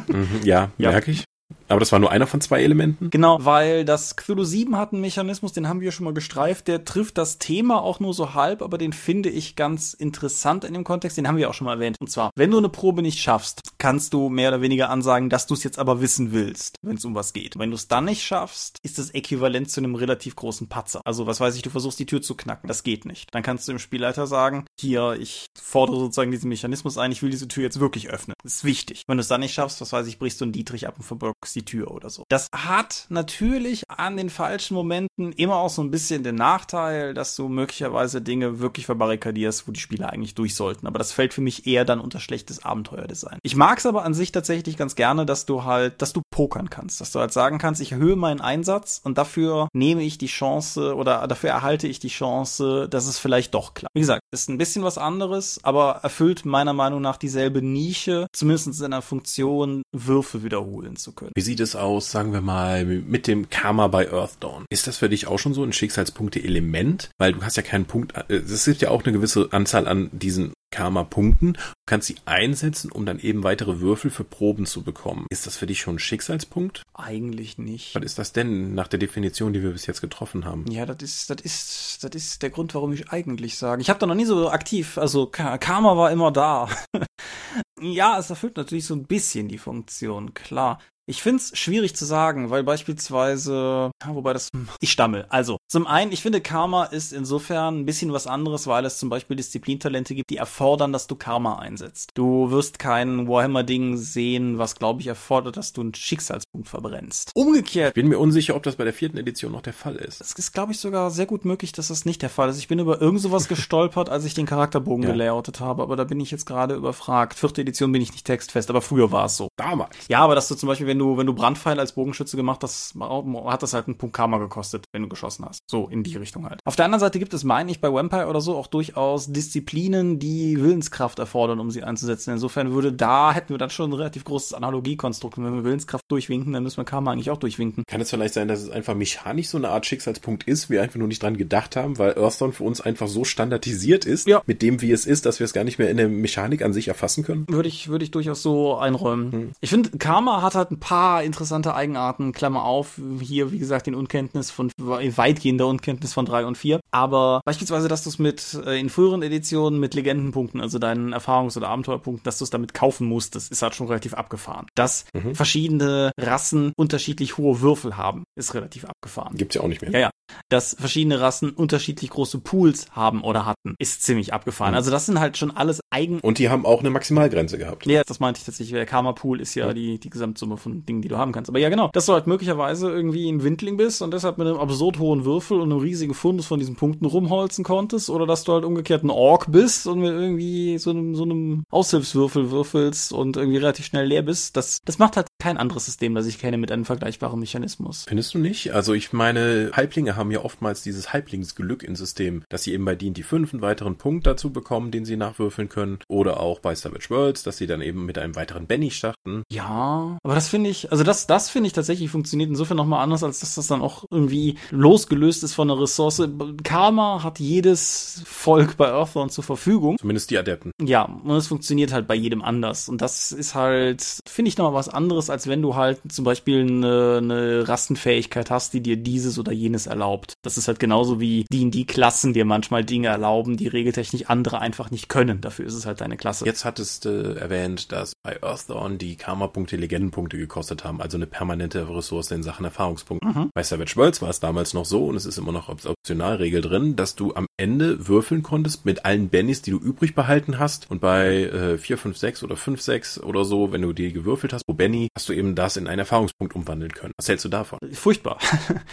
Mhm, ja, ja. merke ich. Aber das war nur einer von zwei Elementen? Genau, weil das Cthulhu 7 hat einen Mechanismus, den haben wir schon mal gestreift, der trifft das Thema auch nur so halb, aber den finde ich ganz interessant in dem Kontext, den haben wir auch schon mal erwähnt. Und zwar, wenn du eine Probe nicht schaffst, kannst du mehr oder weniger ansagen, dass du es jetzt aber wissen willst, wenn es um was geht. Wenn du es dann nicht schaffst, ist das äquivalent zu einem relativ großen Patzer. Also, was weiß ich, du versuchst die Tür zu knacken, das geht nicht. Dann kannst du dem Spielleiter sagen, hier, ich fordere sozusagen diesen Mechanismus ein, ich will diese Tür jetzt wirklich öffnen. Das ist wichtig. Wenn du es dann nicht schaffst, was weiß ich, brichst du einen Dietrich ab und verbirgst die Tür oder so. Das hat natürlich an den falschen Momenten immer auch so ein bisschen den Nachteil, dass du möglicherweise Dinge wirklich verbarrikadierst, wo die Spieler eigentlich durch sollten. Aber das fällt für mich eher dann unter schlechtes Abenteuerdesign. Ich mag es aber an sich tatsächlich ganz gerne, dass du halt, dass du pokern kannst, dass du halt sagen kannst, ich erhöhe meinen Einsatz und dafür nehme ich die Chance oder dafür erhalte ich die Chance, dass es vielleicht doch klappt. Wie gesagt, ist ein bisschen was anderes, aber erfüllt meiner Meinung nach dieselbe Nische, zumindest in einer Funktion, Würfe wiederholen zu können. Wie sieht es aus, sagen wir mal, mit dem Karma bei Earthdawn? Ist das für dich auch schon so ein Schicksalspunkte-Element? Weil du hast ja keinen Punkt, äh, es gibt ja auch eine gewisse Anzahl an diesen Karma-Punkten. Du kannst sie einsetzen, um dann eben weitere Würfel für Proben zu bekommen. Ist das für dich schon ein Schicksalspunkt? Eigentlich nicht. Was ist das denn nach der Definition, die wir bis jetzt getroffen haben? Ja, das ist, das ist, das ist der Grund, warum ich eigentlich sage. Ich habe da noch nie so aktiv, also Karma war immer da. <laughs> ja, es erfüllt natürlich so ein bisschen die Funktion, klar. Ich find's schwierig zu sagen, weil beispielsweise, ja, wobei das, ich stammel. Also, zum einen, ich finde Karma ist insofern ein bisschen was anderes, weil es zum Beispiel Disziplintalente gibt, die erfordern, dass du Karma einsetzt. Du wirst kein Warhammer-Ding sehen, was, glaube ich, erfordert, dass du einen Schicksalspunkt verbrennst. Umgekehrt. Ich bin mir unsicher, ob das bei der vierten Edition noch der Fall ist. Es ist, glaube ich, sogar sehr gut möglich, dass das nicht der Fall ist. Ich bin über irgend sowas <laughs> gestolpert, als ich den Charakterbogen ja. gelayoutet habe, aber da bin ich jetzt gerade überfragt. Vierte Edition bin ich nicht textfest, aber früher war es so. Damals. Ja, aber dass du zum Beispiel, wenn du, wenn du Brandpfeil als Bogenschütze gemacht hast, hat das halt einen Punkt Karma gekostet, wenn du geschossen hast. So, in die Richtung halt. Auf der anderen Seite gibt es, meine ich, bei Vampire oder so auch durchaus Disziplinen, die Willenskraft erfordern, um sie einzusetzen. Insofern würde da, hätten wir dann schon ein relativ großes Analogiekonstrukt. Und wenn wir Willenskraft durchwinken, dann müssen wir Karma eigentlich auch durchwinken. Kann es vielleicht sein, dass es einfach mechanisch so eine Art Schicksalspunkt ist, wir einfach nur nicht dran gedacht haben, weil Earthdawn für uns einfach so standardisiert ist, ja. mit dem, wie es ist, dass wir es gar nicht mehr in der Mechanik an sich erfassen können? Würde ich, würde ich durchaus so einräumen. Hm. Ich finde, Karma hat halt ein paar interessante Eigenarten, Klammer auf, hier, wie gesagt, in Unkenntnis von, weitgehender Unkenntnis von drei und vier. Aber beispielsweise, dass du es mit, äh, in früheren Editionen mit Legendenpunkten, also deinen Erfahrungs- oder Abenteuerpunkten, dass du es damit kaufen musst, das ist halt schon relativ abgefahren. Dass mhm. verschiedene Rassen unterschiedlich hohe Würfel haben, ist relativ abgefahren. Gibt's ja auch nicht mehr. Ja, ja. Dass verschiedene Rassen unterschiedlich große Pools haben oder hatten, ist ziemlich abgefahren. Mhm. Also das sind halt schon alles eigen. Und die haben auch eine Maximalgrenze gehabt. Ja, das meinte ich tatsächlich. Der Karma Pool ist ja, ja. Die, die Gesamtsumme von Dingen, die du haben kannst. Aber ja, genau. Dass du halt möglicherweise irgendwie ein Windling bist und deshalb mit einem absurd hohen Würfel und einem riesigen Fundus von diesen Punkten rumholzen konntest. Oder dass du halt umgekehrt ein Ork bist und mit irgendwie so einem, so einem Aushilfswürfel würfelst und irgendwie relativ schnell leer bist. Das, das macht halt kein anderes System, das ich kenne mit einem vergleichbaren Mechanismus. Findest du nicht? Also ich meine, Halblinge haben ja oftmals dieses Halblingsglück im System, dass sie eben bei D&D 5 einen weiteren Punkt dazu bekommen, den sie nachwürfeln können. Oder auch bei Savage Worlds, dass sie dann eben mit einem weiteren Benny starten. Ja, aber das finde ich, also das, das finde ich tatsächlich funktioniert insofern nochmal anders, als dass das dann auch irgendwie losgelöst ist von einer Ressource. Karma hat jedes Volk bei Earthbound zur Verfügung. Zumindest die Adepten. Ja, und es funktioniert halt bei jedem anders. Und das ist halt, finde ich nochmal was anderes, als wenn du halt zum Beispiel eine, eine Rastenfähigkeit hast, die dir dieses oder jenes erlaubt. Das ist halt genauso wie die in die Klassen dir manchmal Dinge erlauben, die regeltechnisch andere einfach nicht können. Dafür ist es halt deine Klasse. Jetzt hattest du äh, erwähnt, dass bei Earthdawn die Karma-Punkte Legendenpunkte gekostet haben, also eine permanente Ressource in Sachen Erfahrungspunkte. Mhm. Bei Savage Worlds war es damals noch so und es ist immer noch als Optionalregel drin, dass du am Ende würfeln konntest mit allen Bennys, die du übrig behalten hast und bei äh, 4, 5, 6 oder 5, 6 oder so, wenn du die gewürfelt hast, pro Benny, hast du eben das in einen Erfahrungspunkt umwandeln können. Was hältst du davon? Furchtbar.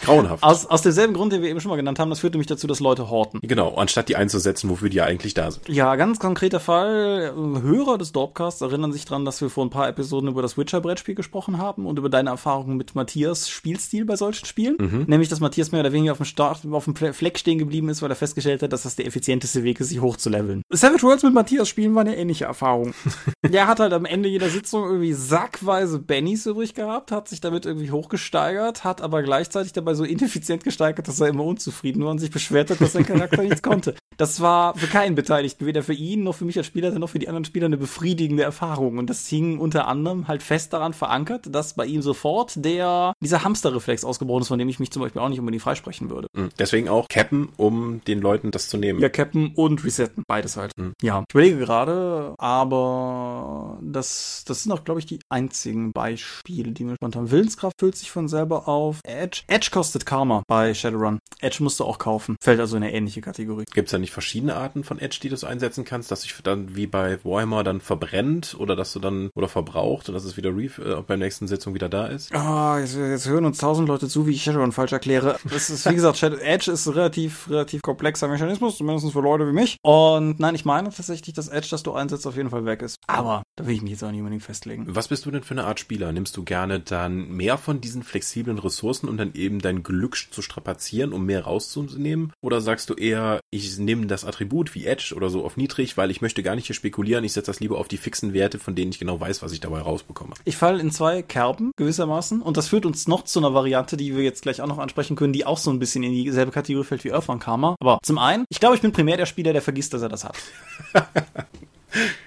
Grauenhaft. <laughs> aus, aus demselben Grund, den wir eben schon mal genannt haben, das führt nämlich dazu, dass Leute horten. Genau, anstatt die einzusetzen, wofür die ja eigentlich da sind. Ja, ganz konkreter Fall. Hörer des Dorpcasts erinnern sich dran, dass wir vor ein paar Episoden über das Witcher-Brettspiel gesprochen haben und über deine Erfahrungen mit Matthias Spielstil bei solchen Spielen. Mhm. Nämlich, dass Matthias mehr oder weniger auf dem Start, auf dem Fleck stehen geblieben ist, weil er festgestellt hat, dass das der effizienteste Weg ist, sich hochzuleveln. Savage Worlds mit Matthias spielen war eine ähnliche Erfahrung. <laughs> der hat halt am Ende jeder Sitzung irgendwie sackweise Bennys übrig gehabt, hat sich damit irgendwie hochgesteigert, hat aber gleichzeitig dabei so ineffizient gesteigert, dass er immer unzufrieden war und sich beschwert hat, dass sein Charakter nichts konnte. Das war für keinen Beteiligten, weder für ihn noch für mich als Spieler, noch für die anderen Spieler eine befriedigende Erfahrung. Und das hing unter anderem halt fest daran verankert, dass bei ihm sofort der, dieser Hamsterreflex ausgebrochen ist, von dem ich mich zum Beispiel auch nicht unbedingt freisprechen würde. Mhm. Deswegen auch cappen, um den Leuten das zu nehmen. Ja, cappen und resetten, beides halt. Mhm. Ja, ich überlege gerade, aber das, das sind auch, glaube ich, die einzigen Beispiele, die mir spontan. Willenskraft füllt sich von selber auf. Edge. Edge kostet Karma bei Shadowrun. Edge musst du auch kaufen. Fällt also in eine ähnliche Kategorie. Gibt es da nicht verschiedene Arten von Edge, die du einsetzen kannst, dass sich dann wie bei Warhammer dann verbrennt oder dass du dann oder verbraucht und dass es wieder Reef, äh, bei der nächsten Sitzung wieder da ist? Ah, oh, jetzt, jetzt, hören uns tausend Leute zu, wie ich Shadowrun falsch erkläre. Das ist, wie gesagt, Shadow Edge ist relativ, relativ komplexer Mechanismus, zumindest für Leute wie mich. Und nein, ich meine tatsächlich, dass Edge, das du einsetzt, auf jeden Fall weg ist. Aber da will ich mich jetzt auch nicht unbedingt festlegen. Was bist du denn für eine Art Spieler? Nimmst du gerne dann mehr von diesen flexiblen Ressourcen, um dann eben dein Glück zu strapazieren, um mehr rauszunehmen? Oder sagst du eher, ich nehme das Attribut wie Edge oder so auf niedrig, weil ich möchte gar nicht hier spekulieren, ich setze das lieber auf die fixen Werte, von denen ich genau weiß, was ich dabei rausbekomme? Ich falle in zwei Kerben gewissermaßen und das führt uns noch zu einer Variante, die wir jetzt gleich auch noch ansprechen können, die auch so ein bisschen in dieselbe Kategorie fällt wie Earthbound Karma. Aber zum einen, ich glaube, ich bin primär der Spieler, der vergisst, dass er das hat. <laughs>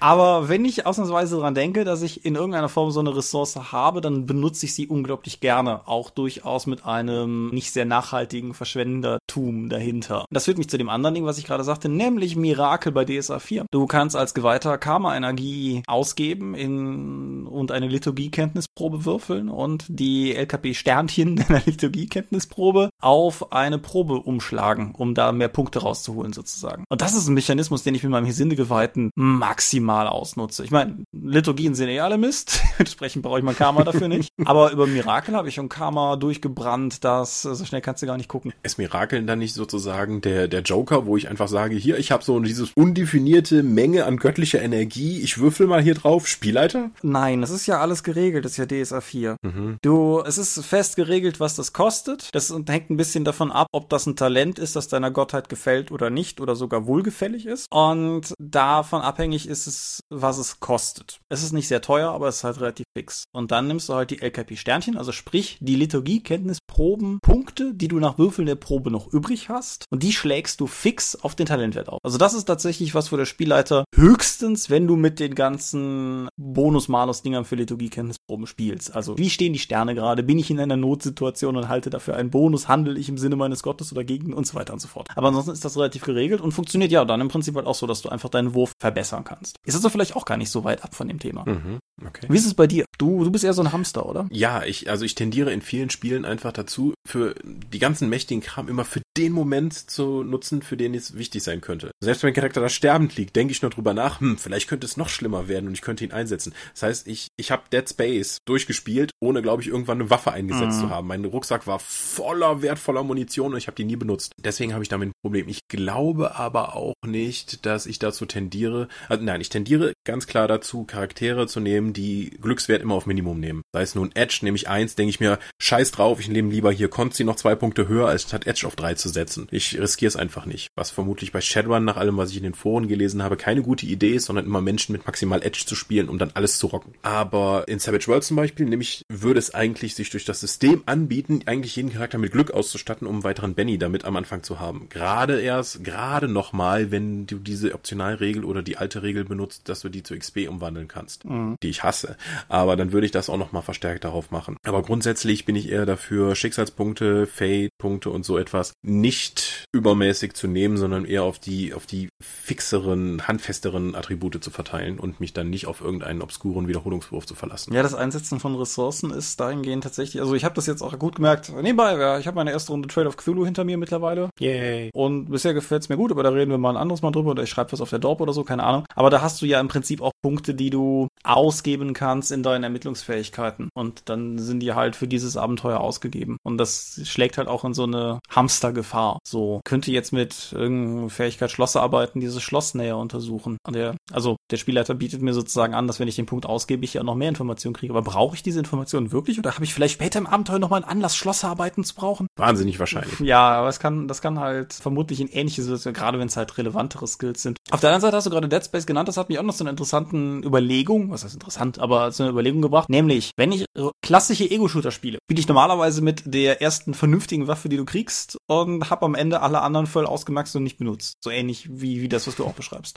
Aber wenn ich ausnahmsweise daran denke, dass ich in irgendeiner Form so eine Ressource habe, dann benutze ich sie unglaublich gerne. Auch durchaus mit einem nicht sehr nachhaltigen Verschwendertum dahinter. Das führt mich zu dem anderen Ding, was ich gerade sagte, nämlich Mirakel bei DSA 4. Du kannst als Geweihter Karma-Energie ausgeben in, und eine Liturgiekenntnisprobe würfeln und die LKP-Sternchen <laughs> deiner Liturgiekenntnisprobe auf eine Probe umschlagen, um da mehr Punkte rauszuholen sozusagen. Und das ist ein Mechanismus, den ich mit meinem Geweihten mag maximal ausnutze. Ich meine, Liturgien sind eh alle Mist, <laughs> entsprechend brauche ich mein Karma dafür nicht. Aber über Mirakel habe ich schon Karma durchgebrannt, das so schnell kannst du gar nicht gucken. Ist Mirakel dann nicht sozusagen der, der Joker, wo ich einfach sage, hier, ich habe so dieses undefinierte Menge an göttlicher Energie, ich würfel mal hier drauf, Spielleiter? Nein, das ist ja alles geregelt, das ist ja DSA 4. Mhm. Du, es ist fest geregelt, was das kostet. Das hängt ein bisschen davon ab, ob das ein Talent ist, das deiner Gottheit gefällt oder nicht oder sogar wohlgefällig ist. Und davon abhängig ist es, was es kostet. Es ist nicht sehr teuer, aber es ist halt relativ fix. Und dann nimmst du halt die LKP-Sternchen, also sprich die Liturgie-Kenntnisproben-Punkte, die du nach Würfeln der Probe noch übrig hast. Und die schlägst du fix auf den Talentwert auf. Also das ist tatsächlich was, wo der Spielleiter höchstens, wenn du mit den ganzen Bonus-Malus-Dingern für Liturgie-Kenntnisproben spielst. Also wie stehen die Sterne gerade? Bin ich in einer Notsituation und halte dafür einen Bonus? Handel ich im Sinne meines Gottes oder gegen und so weiter und so fort. Aber ansonsten ist das relativ geregelt und funktioniert ja dann im Prinzip halt auch so, dass du einfach deinen Wurf verbessern kannst kannst. Ist also vielleicht auch gar nicht so weit ab von dem Thema. Mhm, okay. Wie ist es bei dir? Du, du bist eher so ein Hamster, oder? Ja, ich, also ich tendiere in vielen Spielen einfach dazu, für die ganzen mächtigen Kram immer für den Moment zu nutzen, für den es wichtig sein könnte. Selbst wenn mein Charakter da sterbend liegt, denke ich nur drüber nach, hm, vielleicht könnte es noch schlimmer werden und ich könnte ihn einsetzen. Das heißt, ich, ich habe Dead Space durchgespielt, ohne, glaube ich, irgendwann eine Waffe eingesetzt mhm. zu haben. Mein Rucksack war voller wertvoller Munition und ich habe die nie benutzt. Deswegen habe ich damit ein Problem. Ich glaube aber auch nicht, dass ich dazu tendiere, also nein, ich tendiere ganz klar dazu, Charaktere zu nehmen, die Glückswert immer auf Minimum nehmen. Sei es nun Edge, nehme ich eins, denke ich mir, scheiß drauf, ich nehme lieber hier konnt sie noch zwei Punkte höher, als statt Edge auf drei zu setzen. Ich riskiere es einfach nicht. Was vermutlich bei Shadowrun nach allem, was ich in den Foren gelesen habe, keine gute Idee ist, sondern immer Menschen mit maximal Edge zu spielen, um dann alles zu rocken. Aber in Savage World zum Beispiel, nämlich würde es eigentlich sich durch das System anbieten, eigentlich jeden Charakter mit Glück auszustatten, um einen weiteren Benny damit am Anfang zu haben. Gerade erst, gerade nochmal, wenn du diese Optionalregel oder die alte Regel benutzt, dass du die zu XP umwandeln kannst, mhm. die ich hasse. Aber dann würde ich das auch nochmal verstärkt darauf machen. Aber grundsätzlich bin ich eher dafür, Schicksalspunkte, Fate-Punkte und so etwas nicht übermäßig zu nehmen, sondern eher auf die, auf die fixeren, handfesteren Attribute zu verteilen und mich dann nicht auf irgendeinen obskuren Wiederholungswurf zu verlassen. Ja, das Einsetzen von Ressourcen ist dahingehend tatsächlich, also ich habe das jetzt auch gut gemerkt, nebenbei, ja, ich habe meine erste Runde Trade of Cthulhu hinter mir mittlerweile. Yay. Und bisher gefällt es mir gut, aber da reden wir mal ein anderes Mal drüber oder ich schreibe was auf der Dorp oder so, keine Ahnung. Aber da hast du ja im Prinzip auch Punkte, die du ausgeben kannst in deinen Ermittlungsfähigkeiten. Und dann sind die halt für dieses Abenteuer ausgegeben. Und das schlägt halt auch in so eine Hamstergefahr. So, könnte jetzt mit irgendeiner Fähigkeit Schlosser arbeiten, dieses Schloss näher untersuchen. Der, also der Spielleiter bietet mir sozusagen an, dass wenn ich den Punkt ausgebe, ich ja noch mehr Informationen kriege. Aber brauche ich diese Informationen wirklich oder habe ich vielleicht später im Abenteuer nochmal einen Anlass, Schlosserarbeiten zu brauchen? Wahnsinnig wahrscheinlich. Ja, aber es kann, das kann halt vermutlich in ähnliche Situationen, gerade wenn es halt relevantere Skills sind. Auf der anderen Seite hast du gerade Dead Space genannt, das hat mich auch noch zu einer interessanten Überlegung, was heißt interessant, aber zu einer Überlegung gebracht, nämlich, wenn ich klassische Ego-Shooter spiele, spiele ich normalerweise mit der ersten vernünftigen Waffe, die du kriegst und hab am Ende alle anderen voll ausgemaxt und nicht benutzt. So ähnlich wie, wie das, was du auch beschreibst.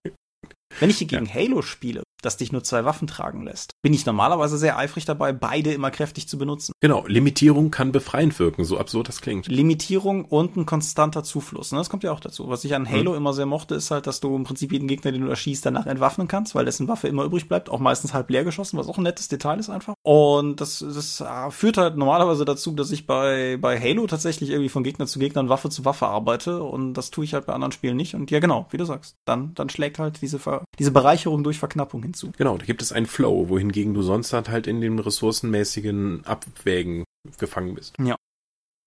Wenn ich gegen ja. Halo spiele, das dich nur zwei Waffen tragen lässt, bin ich normalerweise sehr eifrig dabei, beide immer kräftig zu benutzen. Genau, Limitierung kann befreiend wirken, so absurd das klingt. Limitierung und ein konstanter Zufluss, ne? das kommt ja auch dazu. Was ich an Halo mhm. immer sehr mochte, ist halt, dass du im Prinzip jeden Gegner, den du erschießt, danach entwaffnen kannst, weil dessen Waffe immer übrig bleibt, auch meistens halb leer geschossen, was auch ein nettes Detail ist einfach. Und das, das äh, führt halt normalerweise dazu, dass ich bei, bei Halo tatsächlich irgendwie von Gegner zu Gegner Waffe zu Waffe arbeite und das tue ich halt bei anderen Spielen nicht. Und ja, genau, wie du sagst, dann, dann schlägt halt diese, Ver diese Bereicherung durch Verknappung hinzu. Genau, da gibt es einen Flow, wohingegen du sonst halt in dem ressourcenmäßigen Abwägen gefangen bist. Ja.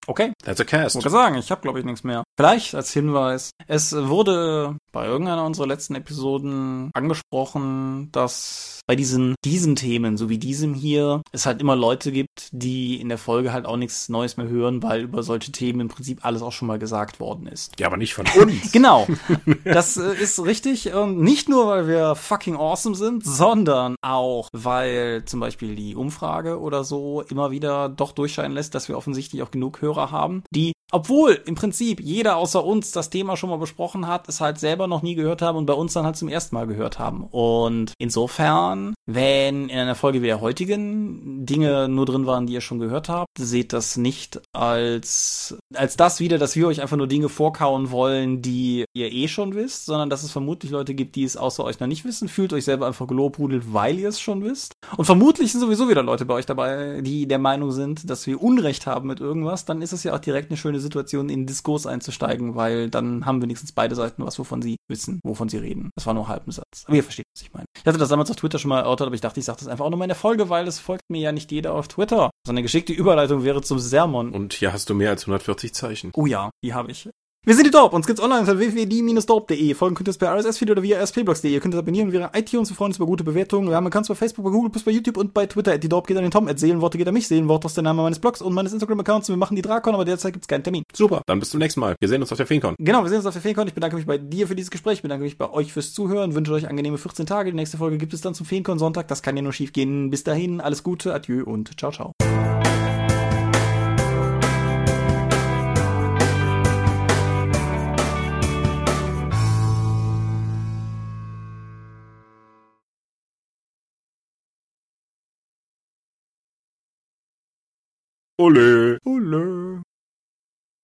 Okay. That's a cast. Ich sagen, ich habe glaube ich nichts mehr. Vielleicht als Hinweis. Es wurde bei irgendeiner unserer letzten Episoden angesprochen, dass bei diesen, diesen Themen, so wie diesem hier, es halt immer Leute gibt, die in der Folge halt auch nichts Neues mehr hören, weil über solche Themen im Prinzip alles auch schon mal gesagt worden ist. Ja, aber nicht von <laughs> uns. genau. <laughs> Das äh, ist richtig. Und nicht nur, weil wir fucking awesome sind, sondern auch, weil zum Beispiel die Umfrage oder so immer wieder doch durchscheinen lässt, dass wir offensichtlich auch genug Hörer haben, die obwohl im Prinzip jeder außer uns das Thema schon mal besprochen hat, es halt selber noch nie gehört haben und bei uns dann halt zum ersten Mal gehört haben. Und insofern, wenn in einer Folge wie der heutigen Dinge nur drin waren, die ihr schon gehört habt, seht das nicht als, als das wieder, dass wir euch einfach nur Dinge vorkauen wollen, die ihr eh schon wisst, sondern dass es vermutlich Leute gibt, die es außer euch noch nicht wissen. Fühlt euch selber einfach gelobhudelt, weil ihr es schon wisst. Und vermutlich sind sowieso wieder Leute bei euch dabei, die der Meinung sind, dass wir Unrecht haben mit irgendwas. Dann ist es ja auch direkt eine schöne Situation, in Diskurs einzusteigen, weil dann haben wenigstens beide Seiten was, wovon sie wissen, wovon sie reden. Das war nur halb ein Satz. Aber ihr versteht, was ich meine. Ich hatte das damals auf Twitter schon mal erörtert, aber ich dachte, ich sage das einfach auch nur mal in der Folge, weil es folgt mir ja nicht jeder auf Twitter. So eine geschickte Überleitung wäre zum Sermon. Und hier hast du mehr als 140 Zeichen. Oh ja, die habe ich. Wir sind die Dorp, uns gibt's online unter www.die-dorp.de. Folgen könnt ihr es per RSS-Feed oder via rspblogs.de. Ihr könnt es abonnieren via iTunes, wir freuen uns über gute Bewertungen. Wir haben Accounts bei Facebook, bei Google, bei YouTube und bei Twitter. Die Dorp geht an den Tom, at Seelenworte geht an mich. Seelenworte ist der Name meines Blogs und meines Instagram-Accounts. Wir machen die Drakon, aber derzeit gibt's keinen Termin. Super, dann bis zum nächsten Mal. Wir sehen uns auf der Feencon. Genau, wir sehen uns auf der Feencon. Ich bedanke mich bei dir für dieses Gespräch. Ich bedanke mich bei euch fürs Zuhören. Wünsche euch angenehme 14 Tage. Die nächste Folge gibt es dann zum Feencon Sonntag. Das kann ja nur schief gehen. Bis dahin, alles Gute, adieu und ciao, ciao. Ole. Ole.